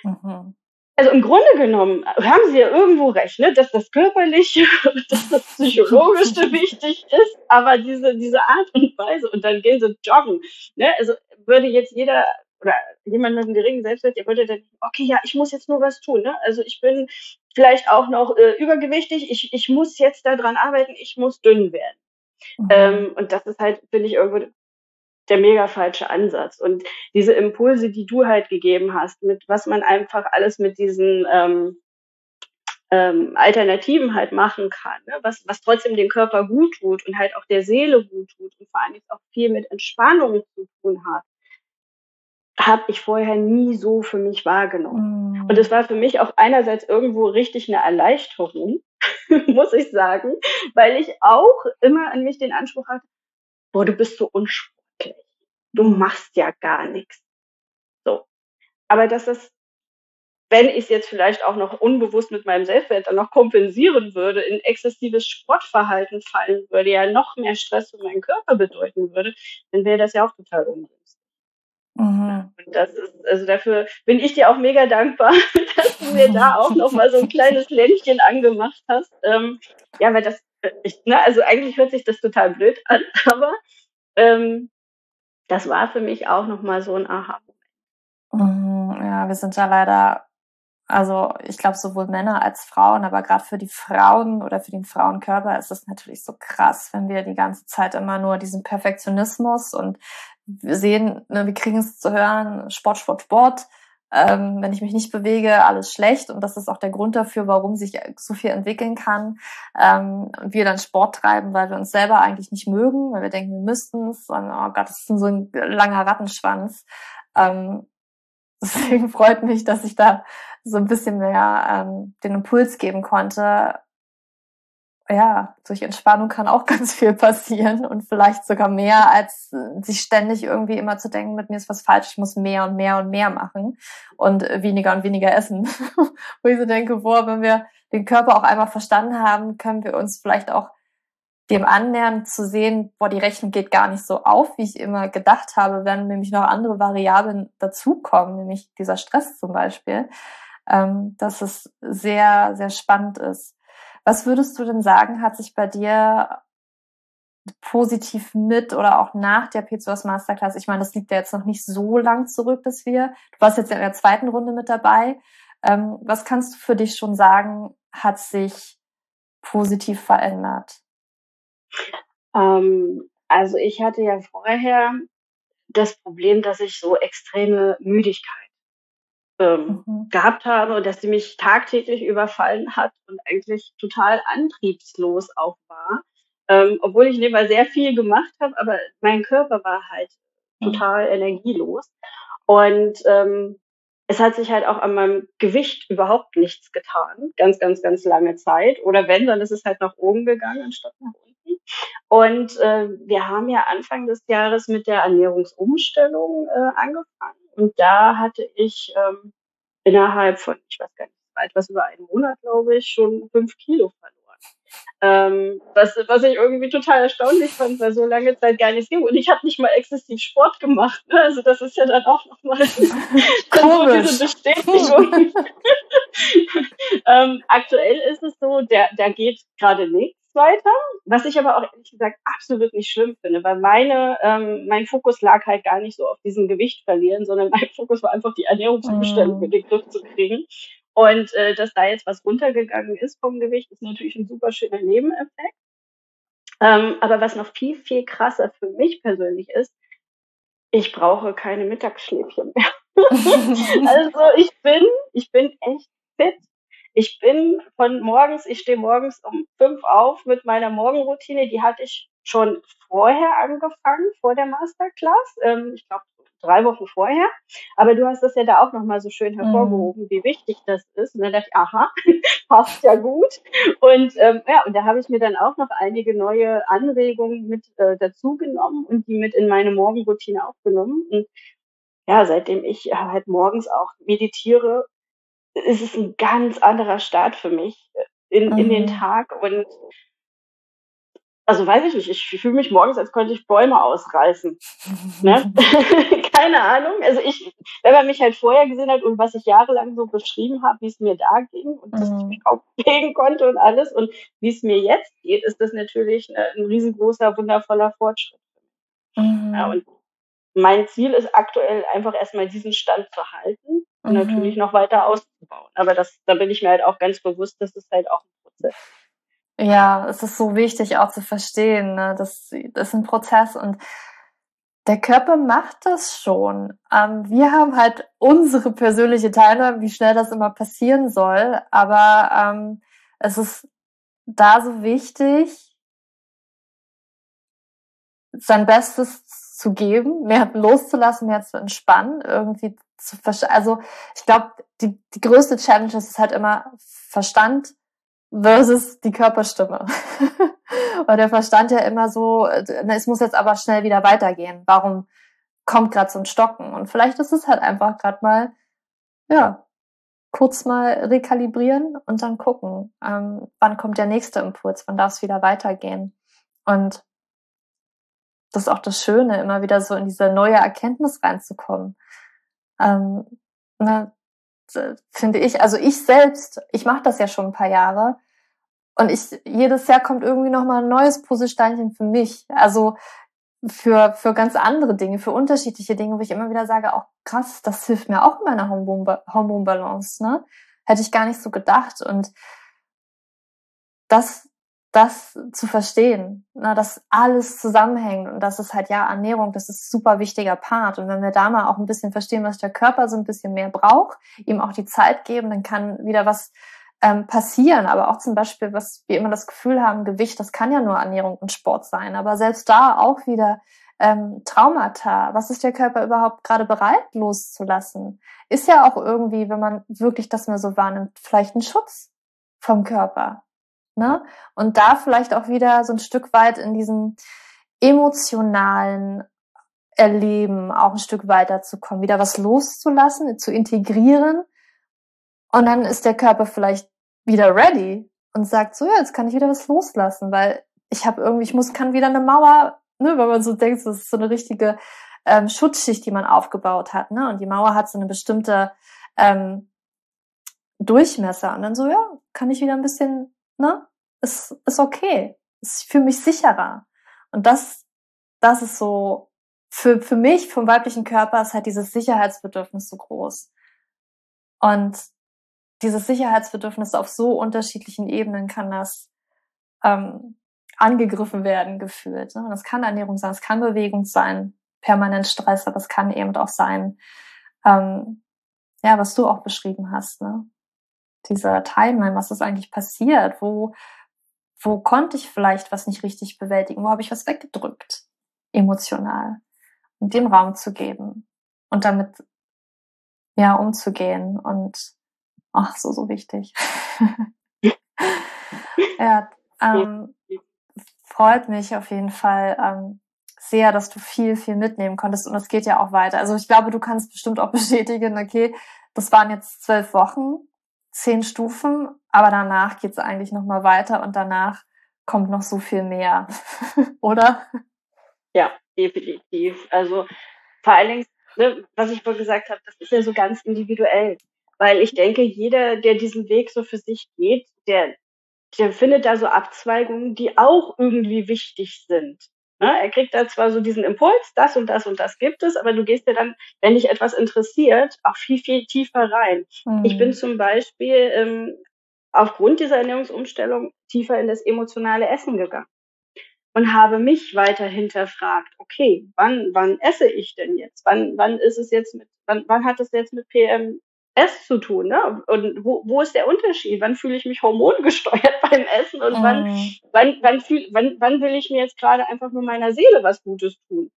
Mhm. Also im Grunde genommen haben Sie ja irgendwo recht, ne, dass das Körperliche, dass das Psychologische wichtig ist, aber diese, diese Art und Weise und dann gehen Sie joggen. Ne? Also würde jetzt jeder oder jemand mit einem geringen Selbstwert, der würde dann, okay, ja, ich muss jetzt nur was tun. Ne? Also ich bin vielleicht auch noch äh, übergewichtig, ich, ich muss jetzt daran arbeiten, ich muss dünn werden. Mhm. Ähm, und das ist halt, finde ich, irgendwo der mega falsche Ansatz. Und diese Impulse, die du halt gegeben hast, mit was man einfach alles mit diesen ähm, ähm, Alternativen halt machen kann, ne? was, was trotzdem dem Körper gut tut und halt auch der Seele gut tut und vor allem auch viel mit Entspannung zu tun hat habe ich vorher nie so für mich wahrgenommen. Mm. Und es war für mich auch einerseits irgendwo richtig eine Erleichterung, muss ich sagen, weil ich auch immer an mich den Anspruch hatte, boah, du bist so unsportlich. Du machst ja gar nichts. So. Aber dass das, wenn ich es jetzt vielleicht auch noch unbewusst mit meinem Selbstwert dann noch kompensieren würde, in exzessives Sportverhalten fallen würde, ja noch mehr Stress für meinen Körper bedeuten würde, dann wäre das ja auch total ungünstig. Mhm. Und das ist, also dafür bin ich dir auch mega dankbar, dass du mir da auch nochmal so ein kleines Ländchen angemacht hast. Ähm, ja, weil das, ich, ne, also eigentlich hört sich das total blöd an, aber ähm, das war für mich auch nochmal so ein Aha-Moment. Mhm, ja, wir sind ja leider, also ich glaube sowohl Männer als Frauen, aber gerade für die Frauen oder für den Frauenkörper ist es natürlich so krass, wenn wir die ganze Zeit immer nur diesen Perfektionismus und wir sehen, ne, wir kriegen es zu hören, Sport, Sport, Sport. Ähm, wenn ich mich nicht bewege, alles schlecht. Und das ist auch der Grund dafür, warum sich so viel entwickeln kann. Ähm, und wir dann Sport treiben, weil wir uns selber eigentlich nicht mögen, weil wir denken, wir müssten es. Oh Gott, das ist so ein langer Rattenschwanz. Ähm, deswegen freut mich, dass ich da so ein bisschen mehr ähm, den Impuls geben konnte, ja, durch Entspannung kann auch ganz viel passieren und vielleicht sogar mehr, als sich ständig irgendwie immer zu denken, mit mir ist was falsch, ich muss mehr und mehr und mehr machen und weniger und weniger essen. Wo ich so denke, boah, wenn wir den Körper auch einmal verstanden haben, können wir uns vielleicht auch dem Annähern zu sehen, boah, die Rechnung geht gar nicht so auf, wie ich immer gedacht habe, wenn nämlich noch andere Variablen dazukommen, nämlich dieser Stress zum Beispiel, ähm, dass es sehr, sehr spannend ist. Was würdest du denn sagen, hat sich bei dir positiv mit oder auch nach der P2S Masterclass? Ich meine, das liegt ja jetzt noch nicht so lang zurück, dass wir, du warst jetzt in der zweiten Runde mit dabei. Ähm, was kannst du für dich schon sagen, hat sich positiv verändert? Ähm, also ich hatte ja vorher das Problem, dass ich so extreme Müdigkeit ähm, mhm. gehabt habe und dass sie mich tagtäglich überfallen hat und eigentlich total antriebslos auch war. Ähm, obwohl ich nebenbei sehr viel gemacht habe, aber mein Körper war halt mhm. total energielos. Und ähm, es hat sich halt auch an meinem Gewicht überhaupt nichts getan, ganz, ganz, ganz lange Zeit. Oder wenn, dann ist es halt nach oben gegangen anstatt nach unten. Und äh, wir haben ja Anfang des Jahres mit der Ernährungsumstellung äh, angefangen. Und da hatte ich ähm, innerhalb von, ich weiß gar nicht, etwas über einen Monat, glaube ich, schon fünf Kilo verloren. Ähm, was, was ich irgendwie total erstaunlich fand, weil so lange Zeit gar nichts ging. Und ich habe nicht mal exzessiv Sport gemacht. Ne? Also das ist ja dann auch nochmal so diese Bestätigung. ähm, aktuell ist es so, der, da geht gerade nichts weiter, was ich aber auch ehrlich gesagt absolut nicht schlimm finde, weil meine, ähm, mein Fokus lag halt gar nicht so auf diesem Gewicht verlieren, sondern mein Fokus war einfach die Ernährungsumstellung mm. in den Griff zu kriegen. Und äh, dass da jetzt was runtergegangen ist vom Gewicht, ist natürlich ein super schöner Nebeneffekt. Ähm, aber was noch viel, viel krasser für mich persönlich ist, ich brauche keine Mittagsschläfchen mehr. also ich bin, ich bin echt fit. Ich bin von morgens, ich stehe morgens um fünf auf mit meiner Morgenroutine. Die hatte ich schon vorher angefangen, vor der Masterclass. Ähm, ich glaube, drei Wochen vorher. Aber du hast das ja da auch nochmal so schön hervorgehoben, mhm. wie wichtig das ist. Und dann dachte ich, aha, passt ja gut. Und ähm, ja, und da habe ich mir dann auch noch einige neue Anregungen mit äh, dazu genommen und die mit in meine Morgenroutine aufgenommen. Und ja, seitdem ich halt morgens auch meditiere, ist es ein ganz anderer Start für mich in, mhm. in den mhm. Tag. Und also weiß ich nicht, ich fühle mich morgens, als könnte ich Bäume ausreißen. ne? Keine Ahnung. Also ich, wenn man mich halt vorher gesehen hat und was ich jahrelang so beschrieben habe, wie es mir da ging und mhm. dass ich mich auch bewegen konnte und alles und wie es mir jetzt geht, ist das natürlich äh, ein riesengroßer, wundervoller Fortschritt. Mhm. Ja, und mein Ziel ist aktuell einfach erstmal diesen Stand zu halten und mhm. natürlich noch weiter auszubauen. Aber das, da bin ich mir halt auch ganz bewusst, dass es halt auch ein Prozess ist. Ja, es ist so wichtig auch zu verstehen, ne? das, das ist ein Prozess und der Körper macht das schon. Ähm, wir haben halt unsere persönliche Teilnahme, wie schnell das immer passieren soll, aber ähm, es ist da so wichtig, sein Bestes zu geben, mehr loszulassen, mehr zu entspannen, irgendwie zu verstehen. Also ich glaube, die, die größte Challenge ist halt immer Verstand versus die Körperstimme. Weil der Verstand ja immer so, es muss jetzt aber schnell wieder weitergehen. Warum kommt gerade ein Stocken? Und vielleicht ist es halt einfach gerade mal, ja, kurz mal rekalibrieren und dann gucken, ähm, wann kommt der nächste Impuls, wann darf es wieder weitergehen. Und das ist auch das Schöne, immer wieder so in diese neue Erkenntnis reinzukommen. Ähm, ne, finde ich, also ich selbst, ich mache das ja schon ein paar Jahre und ich jedes Jahr kommt irgendwie noch mal ein neues Puzzlesteinchen für mich. Also für für ganz andere Dinge, für unterschiedliche Dinge, wo ich immer wieder sage, auch krass, das hilft mir auch in meiner Hormonbalance, ne? Hätte ich gar nicht so gedacht und das das zu verstehen, na, dass alles zusammenhängt und das ist halt ja Ernährung, das ist ein super wichtiger Part. Und wenn wir da mal auch ein bisschen verstehen, was der Körper so ein bisschen mehr braucht, ihm auch die Zeit geben, dann kann wieder was ähm, passieren. Aber auch zum Beispiel, was wir immer das Gefühl haben, Gewicht, das kann ja nur Ernährung und Sport sein. Aber selbst da auch wieder ähm, Traumata. Was ist der Körper überhaupt gerade bereit loszulassen? Ist ja auch irgendwie, wenn man wirklich das mal so wahrnimmt, vielleicht ein Schutz vom Körper. Ne? Und da vielleicht auch wieder so ein Stück weit in diesem emotionalen Erleben auch ein Stück weiter zu kommen, wieder was loszulassen, zu integrieren. Und dann ist der Körper vielleicht wieder ready und sagt so, ja, jetzt kann ich wieder was loslassen, weil ich habe irgendwie, ich muss, kann wieder eine Mauer, ne, wenn man so denkt, das ist so eine richtige ähm, Schutzschicht, die man aufgebaut hat, ne? Und die Mauer hat so eine bestimmte ähm, Durchmesser. Und dann so, ja, kann ich wieder ein bisschen, ne? Ist, ist okay. Ich fühle mich sicherer. Und das, das ist so, für, für mich, vom weiblichen Körper, ist halt dieses Sicherheitsbedürfnis so groß. Und dieses Sicherheitsbedürfnis auf so unterschiedlichen Ebenen kann das ähm, angegriffen werden, gefühlt. Ne? Und das kann Ernährung sein, es kann Bewegung sein, permanent Stress, aber es kann eben auch sein, ähm, ja, was du auch beschrieben hast, ne? Dieser Timeline, was ist eigentlich passiert? Wo, wo konnte ich vielleicht was nicht richtig bewältigen? Wo habe ich was weggedrückt? Emotional. Und dem Raum zu geben und damit ja umzugehen und ach, so, so wichtig. ja, ähm, freut mich auf jeden Fall ähm, sehr, dass du viel, viel mitnehmen konntest und es geht ja auch weiter. Also ich glaube, du kannst bestimmt auch bestätigen, okay, das waren jetzt zwölf Wochen, zehn Stufen, aber danach geht es eigentlich nochmal weiter und danach kommt noch so viel mehr, oder? Ja, definitiv. Also vor allen Dingen, ne, was ich vorhin gesagt habe, das ist ja so ganz individuell. Weil ich denke, jeder, der diesen Weg so für sich geht, der, der findet da so Abzweigungen, die auch irgendwie wichtig sind. Ne? Er kriegt da zwar so diesen Impuls, das und das und das gibt es, aber du gehst ja dann, wenn dich etwas interessiert, auch viel, viel tiefer rein. Mhm. Ich bin zum Beispiel ähm, aufgrund dieser Ernährungsumstellung tiefer in das emotionale Essen gegangen und habe mich weiter hinterfragt, okay, wann, wann esse ich denn jetzt? Wann, wann ist es jetzt mit, wann, wann hat es jetzt mit PM, Ess zu tun. Ne? Und wo, wo ist der Unterschied? Wann fühle ich mich hormongesteuert beim Essen und wann, mhm. wann, wann, fühl, wann, wann will ich mir jetzt gerade einfach nur meiner Seele was Gutes tun?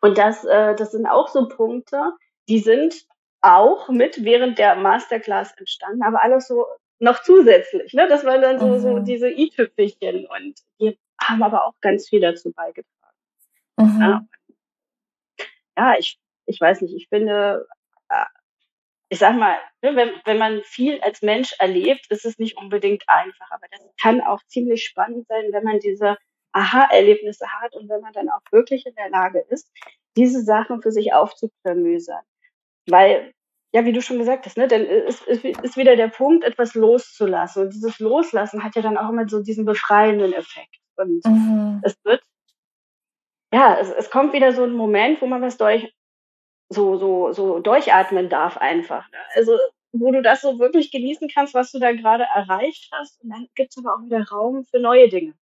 Und das, äh, das sind auch so Punkte, die sind auch mit während der Masterclass entstanden, aber alles so noch zusätzlich. Ne? Das waren dann so, mhm. so diese i-Tüpfelchen und die haben aber auch ganz viel dazu beigetragen. Mhm. Ja. ja, ich, ich weiß nicht, ich finde, äh, ich sag mal, ne, wenn, wenn man viel als Mensch erlebt, ist es nicht unbedingt einfach. Aber das kann auch ziemlich spannend sein, wenn man diese Aha-Erlebnisse hat und wenn man dann auch wirklich in der Lage ist, diese Sachen für sich aufzuklamüsern. Weil, ja, wie du schon gesagt hast, ne, dann ist, ist, ist wieder der Punkt, etwas loszulassen. Und dieses Loslassen hat ja dann auch immer so diesen befreienden Effekt. Und mhm. es wird, ja, es, es kommt wieder so ein Moment, wo man was durch, so, so, so durchatmen darf einfach. Ne? Also, wo du das so wirklich genießen kannst, was du da gerade erreicht hast. Und dann gibt es aber auch wieder Raum für neue Dinge.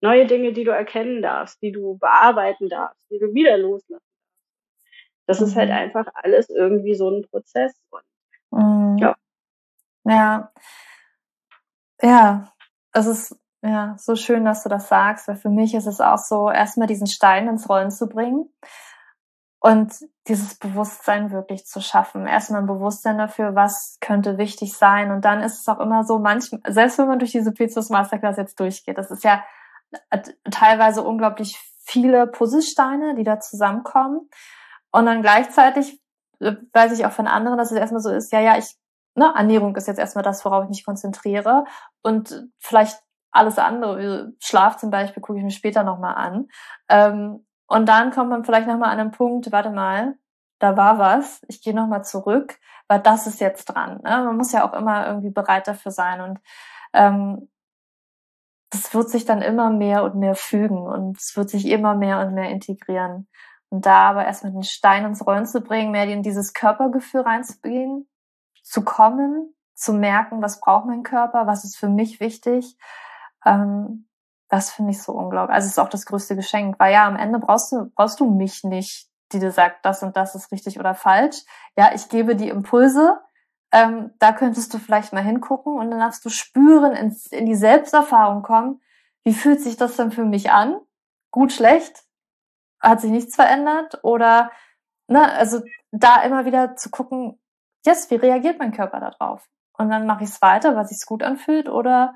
Neue Dinge, die du erkennen darfst, die du bearbeiten darfst, die du wieder loslassen darfst. Das mhm. ist halt mhm. einfach alles irgendwie so ein Prozess. Und, mhm. Ja. Ja. Ja. Es ist ja so schön, dass du das sagst, weil für mich ist es auch so, erstmal diesen Stein ins Rollen zu bringen und dieses Bewusstsein wirklich zu schaffen. Erstmal ein Bewusstsein dafür, was könnte wichtig sein. Und dann ist es auch immer so, manchmal, selbst wenn man durch diese Plexus Masterclass jetzt durchgeht, das ist ja teilweise unglaublich viele Puzzlesteine, die da zusammenkommen. Und dann gleichzeitig äh, weiß ich auch von anderen, dass es erstmal so ist, ja, ja, ich, ne, Ernährung ist jetzt erstmal das, worauf ich mich konzentriere. Und vielleicht alles andere, Schlaf zum Beispiel, gucke ich mir später nochmal an. Ähm, und dann kommt man vielleicht nochmal an einen Punkt, warte mal, da war was, ich gehe nochmal zurück, weil das ist jetzt dran. Ne? Man muss ja auch immer irgendwie bereit dafür sein. Und ähm, das wird sich dann immer mehr und mehr fügen und es wird sich immer mehr und mehr integrieren. Und da aber erstmal den Stein ins Rollen zu bringen, mehr in dieses Körpergefühl reinzugehen, zu kommen, zu merken, was braucht mein Körper, was ist für mich wichtig, ähm, das finde ich so unglaublich. Also es ist auch das größte Geschenk, weil ja, am Ende brauchst du, brauchst du mich nicht, die dir sagt, das und das ist richtig oder falsch. Ja, ich gebe die Impulse. Ähm, da könntest du vielleicht mal hingucken und dann darfst du spüren, ins, in die Selbsterfahrung kommen. Wie fühlt sich das denn für mich an? Gut, schlecht? Hat sich nichts verändert? Oder, ne, also da immer wieder zu gucken, yes, wie reagiert mein Körper darauf? Und dann mache ich es weiter, was sich gut anfühlt, oder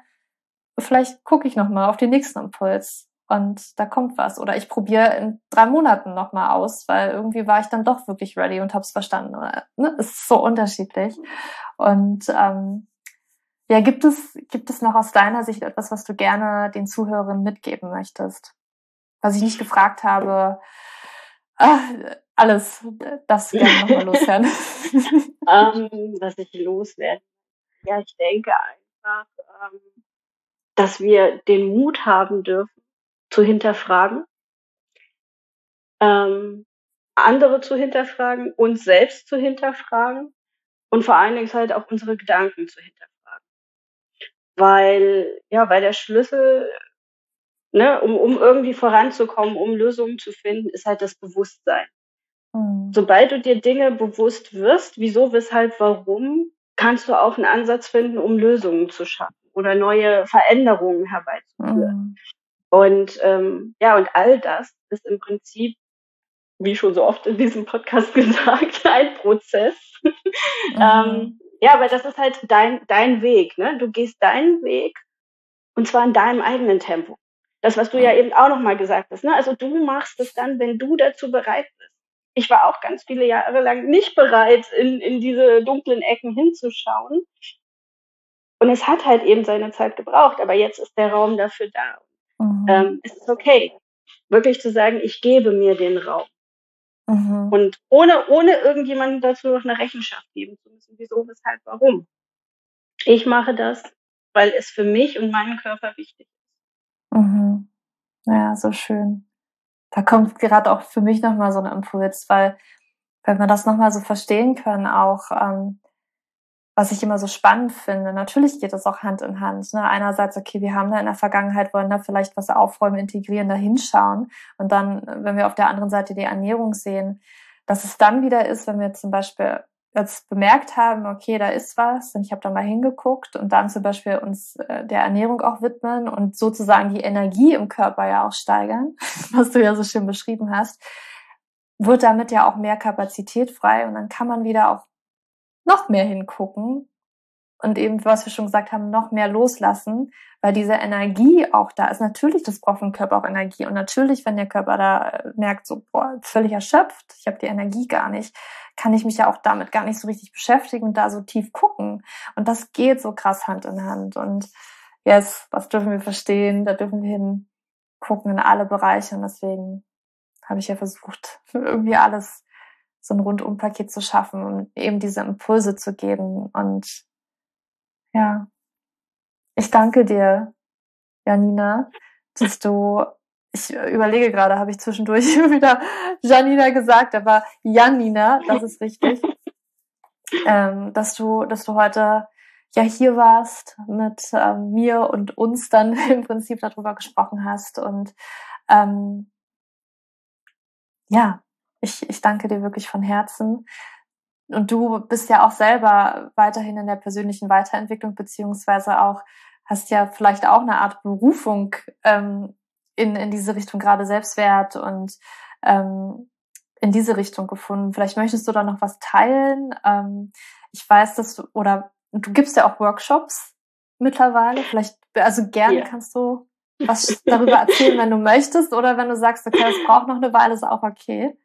vielleicht gucke ich noch mal auf den nächsten Impuls und da kommt was. Oder ich probiere in drei Monaten noch mal aus, weil irgendwie war ich dann doch wirklich ready und habe es verstanden. Ne? Es ist so unterschiedlich. Und ähm, Ja, gibt es, gibt es noch aus deiner Sicht etwas, was du gerne den Zuhörern mitgeben möchtest? Was ich nicht gefragt habe, ach, alles, das gerne nochmal loswerden. um, ähm, was ich loswerde. Ja, ich denke einfach, ähm, dass wir den Mut haben dürfen, zu hinterfragen, ähm, andere zu hinterfragen, uns selbst zu hinterfragen und vor allen Dingen halt auch unsere Gedanken zu hinterfragen. Weil, ja, weil der Schlüssel, ne, um, um irgendwie voranzukommen, um Lösungen zu finden, ist halt das Bewusstsein. Mhm. Sobald du dir Dinge bewusst wirst, wieso, weshalb, warum, kannst du auch einen Ansatz finden, um Lösungen zu schaffen oder neue Veränderungen herbeizuführen. Mhm. Und ähm, ja, und all das ist im Prinzip, wie schon so oft in diesem Podcast gesagt, ein Prozess. Mhm. ähm, ja, aber das ist halt dein, dein Weg. Ne? Du gehst deinen Weg und zwar in deinem eigenen Tempo. Das, was du ja eben auch nochmal gesagt hast. Ne? Also du machst es dann, wenn du dazu bereit bist. Ich war auch ganz viele Jahre lang nicht bereit, in, in diese dunklen Ecken hinzuschauen. Und es hat halt eben seine Zeit gebraucht, aber jetzt ist der Raum dafür da. Mhm. Ähm, es ist okay, wirklich zu sagen, ich gebe mir den Raum. Mhm. Und ohne, ohne irgendjemandem dazu noch eine Rechenschaft geben zu müssen, wieso, weshalb, warum. Ich mache das, weil es für mich und meinen Körper wichtig ist. Mhm. Ja, so schön. Da kommt gerade auch für mich nochmal so ein Impuls, weil wenn wir das nochmal so verstehen können, auch ähm, was ich immer so spannend finde, natürlich geht das auch Hand in Hand. Ne? Einerseits, okay, wir haben da in der Vergangenheit, wollen da vielleicht was aufräumen, integrieren, da hinschauen. Und dann, wenn wir auf der anderen Seite die Ernährung sehen, dass es dann wieder ist, wenn wir zum Beispiel jetzt bemerkt haben, okay, da ist was und ich habe da mal hingeguckt und dann zum Beispiel uns äh, der Ernährung auch widmen und sozusagen die Energie im Körper ja auch steigern, was du ja so schön beschrieben hast, wird damit ja auch mehr Kapazität frei und dann kann man wieder auch noch mehr hingucken und eben, was wir schon gesagt haben, noch mehr loslassen, weil diese Energie auch da ist. Natürlich, das braucht ein Körper auch Energie. Und natürlich, wenn der Körper da äh, merkt, so, boah, völlig erschöpft, ich habe die Energie gar nicht, kann ich mich ja auch damit gar nicht so richtig beschäftigen und da so tief gucken. Und das geht so krass Hand in Hand. Und yes, was dürfen wir verstehen? Da dürfen wir hingucken in alle Bereiche. Und deswegen habe ich ja versucht, irgendwie alles so ein Rundumpaket zu schaffen und eben diese Impulse zu geben. Und ja, ich danke dir, Janina, dass du, ich überlege gerade, habe ich zwischendurch wieder Janina gesagt, aber Janina, das ist richtig, ähm, dass du, dass du heute ja hier warst mit ähm, mir und uns dann im Prinzip darüber gesprochen hast und ähm, ja, ich, ich danke dir wirklich von Herzen. Und du bist ja auch selber weiterhin in der persönlichen Weiterentwicklung, beziehungsweise auch hast ja vielleicht auch eine Art Berufung ähm, in, in diese Richtung, gerade Selbstwert und ähm, in diese Richtung gefunden. Vielleicht möchtest du da noch was teilen. Ähm, ich weiß, dass du, oder du gibst ja auch Workshops mittlerweile. Vielleicht, also gerne yeah. kannst du was darüber erzählen, wenn du möchtest, oder wenn du sagst, okay, es braucht noch eine Weile, ist auch okay.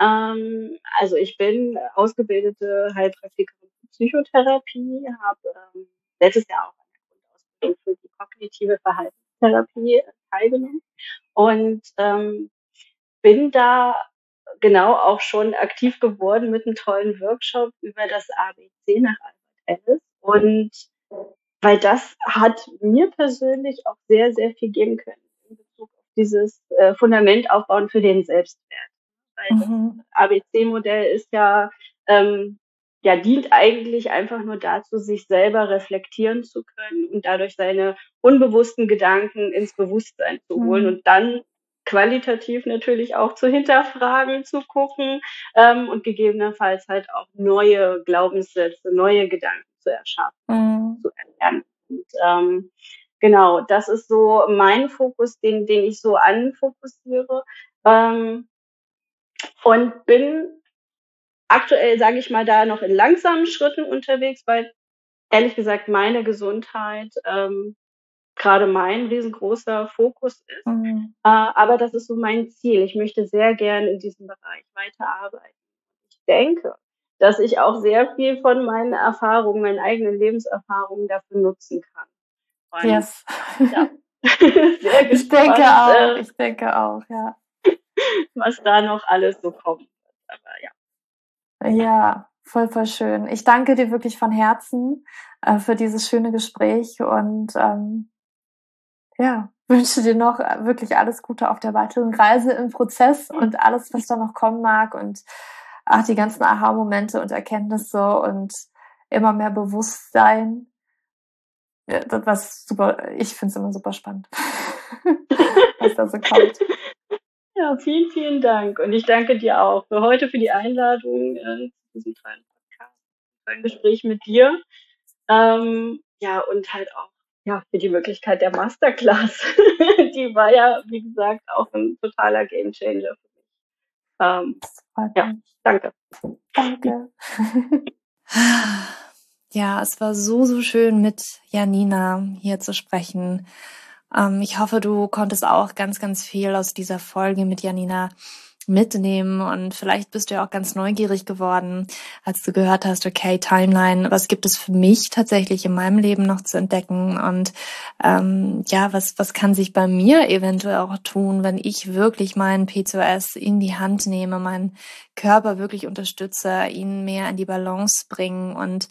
Ähm, also ich bin ausgebildete Heilpraktikerin für Psychotherapie, habe ähm, letztes Jahr auch an der Grundausbildung für die kognitive Verhaltenstherapie teilgenommen. Und ähm, bin da genau auch schon aktiv geworden mit einem tollen Workshop über das ABC nach Albert Ellis. Und weil das hat mir persönlich auch sehr, sehr viel geben können in Bezug auf dieses äh, Fundament aufbauen für den Selbstwert weil mhm. das ABC-Modell ist ja, ähm, ja, dient eigentlich einfach nur dazu, sich selber reflektieren zu können und dadurch seine unbewussten Gedanken ins Bewusstsein zu holen mhm. und dann qualitativ natürlich auch zu hinterfragen, zu gucken ähm, und gegebenenfalls halt auch neue Glaubenssätze, neue Gedanken zu erschaffen, mhm. zu erlernen. Und ähm, genau, das ist so mein Fokus, den, den ich so anfokussiere. Ähm, und bin aktuell, sage ich mal, da noch in langsamen Schritten unterwegs, weil ehrlich gesagt meine Gesundheit ähm, gerade mein riesengroßer Fokus ist. Mhm. Äh, aber das ist so mein Ziel. Ich möchte sehr gerne in diesem Bereich weiterarbeiten. Ich denke, dass ich auch sehr viel von meinen Erfahrungen, meinen eigenen Lebenserfahrungen dafür nutzen kann. Und, yes. Ja, ich denke auch, äh, ich denke auch, ja. Was da noch alles so kommt. Aber ja. Ja, voll, voll schön. Ich danke dir wirklich von Herzen äh, für dieses schöne Gespräch und ähm, ja, wünsche dir noch äh, wirklich alles Gute auf der weiteren Reise im Prozess und alles, was da noch kommen mag und ach, die ganzen Aha-Momente und Erkenntnisse und immer mehr Bewusstsein. Ja, das war super, ich finde es immer super spannend, was da so kommt. Ja, vielen, vielen Dank. Und ich danke dir auch für heute, für die Einladung äh, zu diesem tollen Podcast, ein Gespräch mit dir. Ähm, ja, und halt auch ja, für die Möglichkeit der Masterclass. die war ja, wie gesagt, auch ein totaler Gamechanger für mich. Ähm, ja, danke. Danke. ja, es war so, so schön mit Janina hier zu sprechen. Ähm, ich hoffe, du konntest auch ganz, ganz viel aus dieser Folge mit Janina mitnehmen und vielleicht bist du ja auch ganz neugierig geworden, als du gehört hast, okay, Timeline, was gibt es für mich tatsächlich in meinem Leben noch zu entdecken? Und ähm, ja, was, was kann sich bei mir eventuell auch tun, wenn ich wirklich meinen PCOS in die Hand nehme, meinen Körper wirklich unterstütze, ihn mehr in die Balance bringen und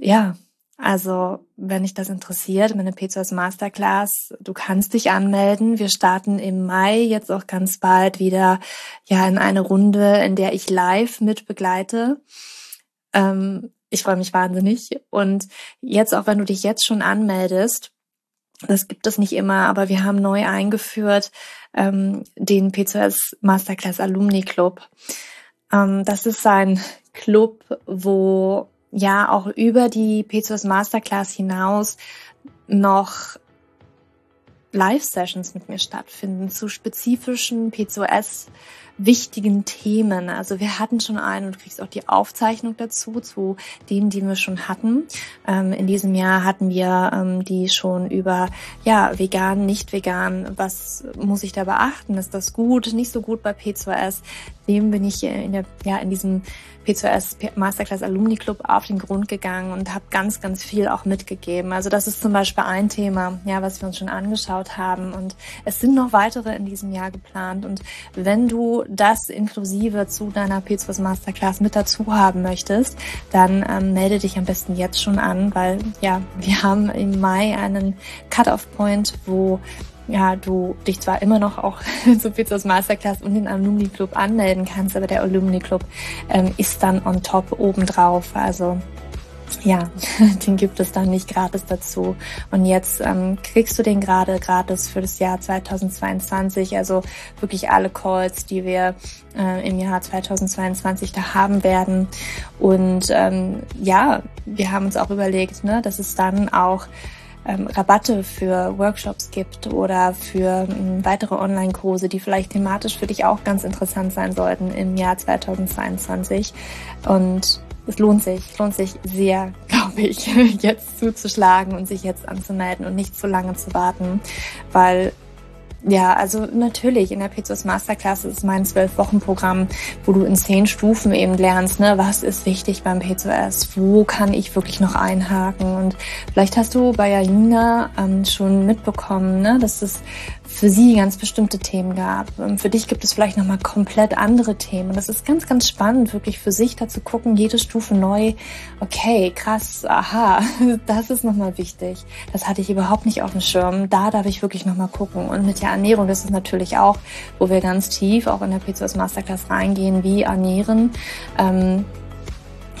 ja, also, wenn dich das interessiert, meine PCOS Masterclass, du kannst dich anmelden. Wir starten im Mai jetzt auch ganz bald wieder ja in eine Runde, in der ich live mit begleite. Ähm, ich freue mich wahnsinnig. Und jetzt auch, wenn du dich jetzt schon anmeldest, das gibt es nicht immer, aber wir haben neu eingeführt ähm, den PCOS Masterclass Alumni Club. Ähm, das ist ein Club, wo ja auch über die PCOS Masterclass hinaus noch Live-Sessions mit mir stattfinden zu spezifischen PCOS wichtigen Themen. Also wir hatten schon einen und du kriegst auch die Aufzeichnung dazu, zu denen, die wir schon hatten. Ähm, in diesem Jahr hatten wir ähm, die schon über, ja, vegan, nicht vegan. Was muss ich da beachten? Ist das gut? Nicht so gut bei P2S? Dem bin ich in der, ja, in diesem P2S Masterclass Alumni Club auf den Grund gegangen und habe ganz, ganz viel auch mitgegeben. Also das ist zum Beispiel ein Thema, ja, was wir uns schon angeschaut haben. Und es sind noch weitere in diesem Jahr geplant. Und wenn du das inklusive zu deiner P2S Masterclass mit dazu haben möchtest, dann ähm, melde dich am besten jetzt schon an, weil ja, wir haben im Mai einen Cut-off-Point, wo ja, du dich zwar immer noch auch zu Pizzas Masterclass und den Alumni Club anmelden kannst, aber der Alumni Club ähm, ist dann on top obendrauf. Also ja, den gibt es dann nicht gratis dazu. Und jetzt ähm, kriegst du den gerade gratis für das Jahr 2022. Also wirklich alle Calls, die wir äh, im Jahr 2022 da haben werden. Und ähm, ja, wir haben uns auch überlegt, ne, dass es dann auch ähm, Rabatte für Workshops gibt oder für ähm, weitere Online-Kurse, die vielleicht thematisch für dich auch ganz interessant sein sollten im Jahr 2022. Und es lohnt sich, lohnt sich sehr, glaube ich, jetzt zuzuschlagen und sich jetzt anzumelden und nicht zu lange zu warten, weil ja, also natürlich, in der Pizzos Masterclass ist mein Zwölf-Wochen-Programm, wo du in zehn Stufen eben lernst, ne, was ist wichtig beim PCOS, wo kann ich wirklich noch einhaken. Und vielleicht hast du bei Janina ähm, schon mitbekommen, ne, dass es für sie ganz bestimmte Themen gab. Für dich gibt es vielleicht nochmal komplett andere Themen. Und das ist ganz, ganz spannend, wirklich für sich da zu gucken, jede Stufe neu. Okay, krass, aha, das ist nochmal wichtig. Das hatte ich überhaupt nicht auf dem Schirm. Da darf ich wirklich nochmal gucken. Und mit der Ernährung, das ist natürlich auch, wo wir ganz tief auch in der PCOS Masterclass reingehen, wie ernähren. Ähm,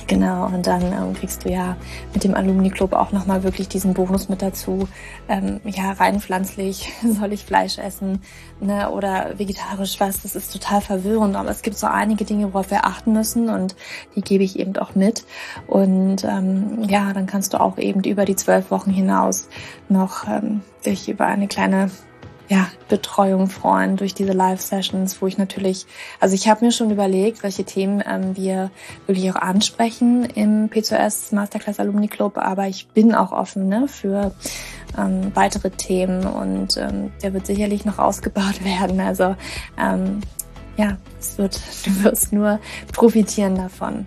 Genau, und dann ähm, kriegst du ja mit dem Alumni Club auch nochmal wirklich diesen Bonus mit dazu. Ähm, ja, rein pflanzlich, soll ich Fleisch essen ne, oder vegetarisch was, das ist total verwirrend. Aber es gibt so einige Dinge, worauf wir achten müssen und die gebe ich eben auch mit. Und ähm, ja, dann kannst du auch eben über die zwölf Wochen hinaus noch ähm, dich über eine kleine ja, Betreuung freuen durch diese Live-Sessions, wo ich natürlich, also ich habe mir schon überlegt, welche Themen ähm, wir wirklich auch ansprechen im P2S Masterclass Alumni Club, aber ich bin auch offen ne, für ähm, weitere Themen und ähm, der wird sicherlich noch ausgebaut werden. Also ähm, ja, es wird, du wirst nur profitieren davon.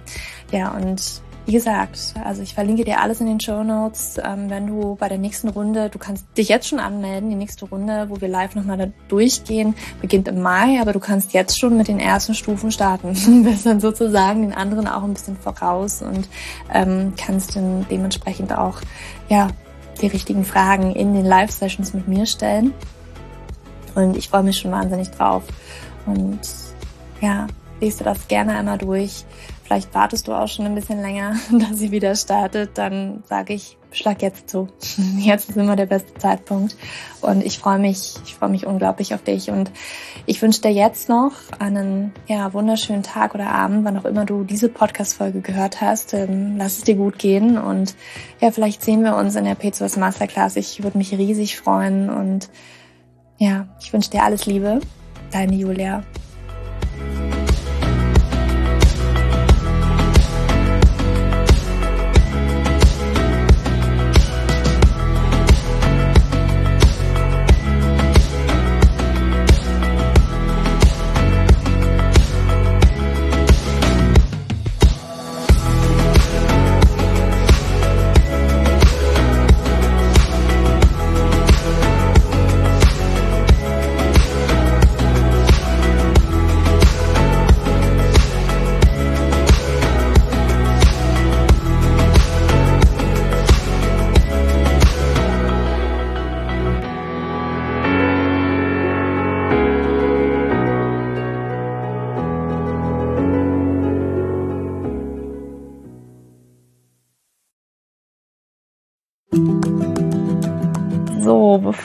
Ja, und wie gesagt, also ich verlinke dir alles in den Show Notes. Ähm, wenn du bei der nächsten Runde, du kannst dich jetzt schon anmelden, die nächste Runde, wo wir live nochmal durchgehen, beginnt im Mai, aber du kannst jetzt schon mit den ersten Stufen starten. Du bist dann sozusagen den anderen auch ein bisschen voraus und ähm, kannst dann dementsprechend auch ja die richtigen Fragen in den Live-Sessions mit mir stellen. Und ich freue mich schon wahnsinnig drauf. Und ja, du das gerne einmal durch. Vielleicht wartest du auch schon ein bisschen länger, dass sie wieder startet. Dann sage ich, schlag jetzt zu. Jetzt ist immer der beste Zeitpunkt. Und ich freue mich, ich freue mich unglaublich auf dich. Und ich wünsche dir jetzt noch einen ja, wunderschönen Tag oder Abend, wann auch immer du diese Podcast-Folge gehört hast. Ähm, lass es dir gut gehen. Und ja, vielleicht sehen wir uns in der P2S Masterclass. Ich würde mich riesig freuen. Und ja, ich wünsche dir alles Liebe. Deine Julia.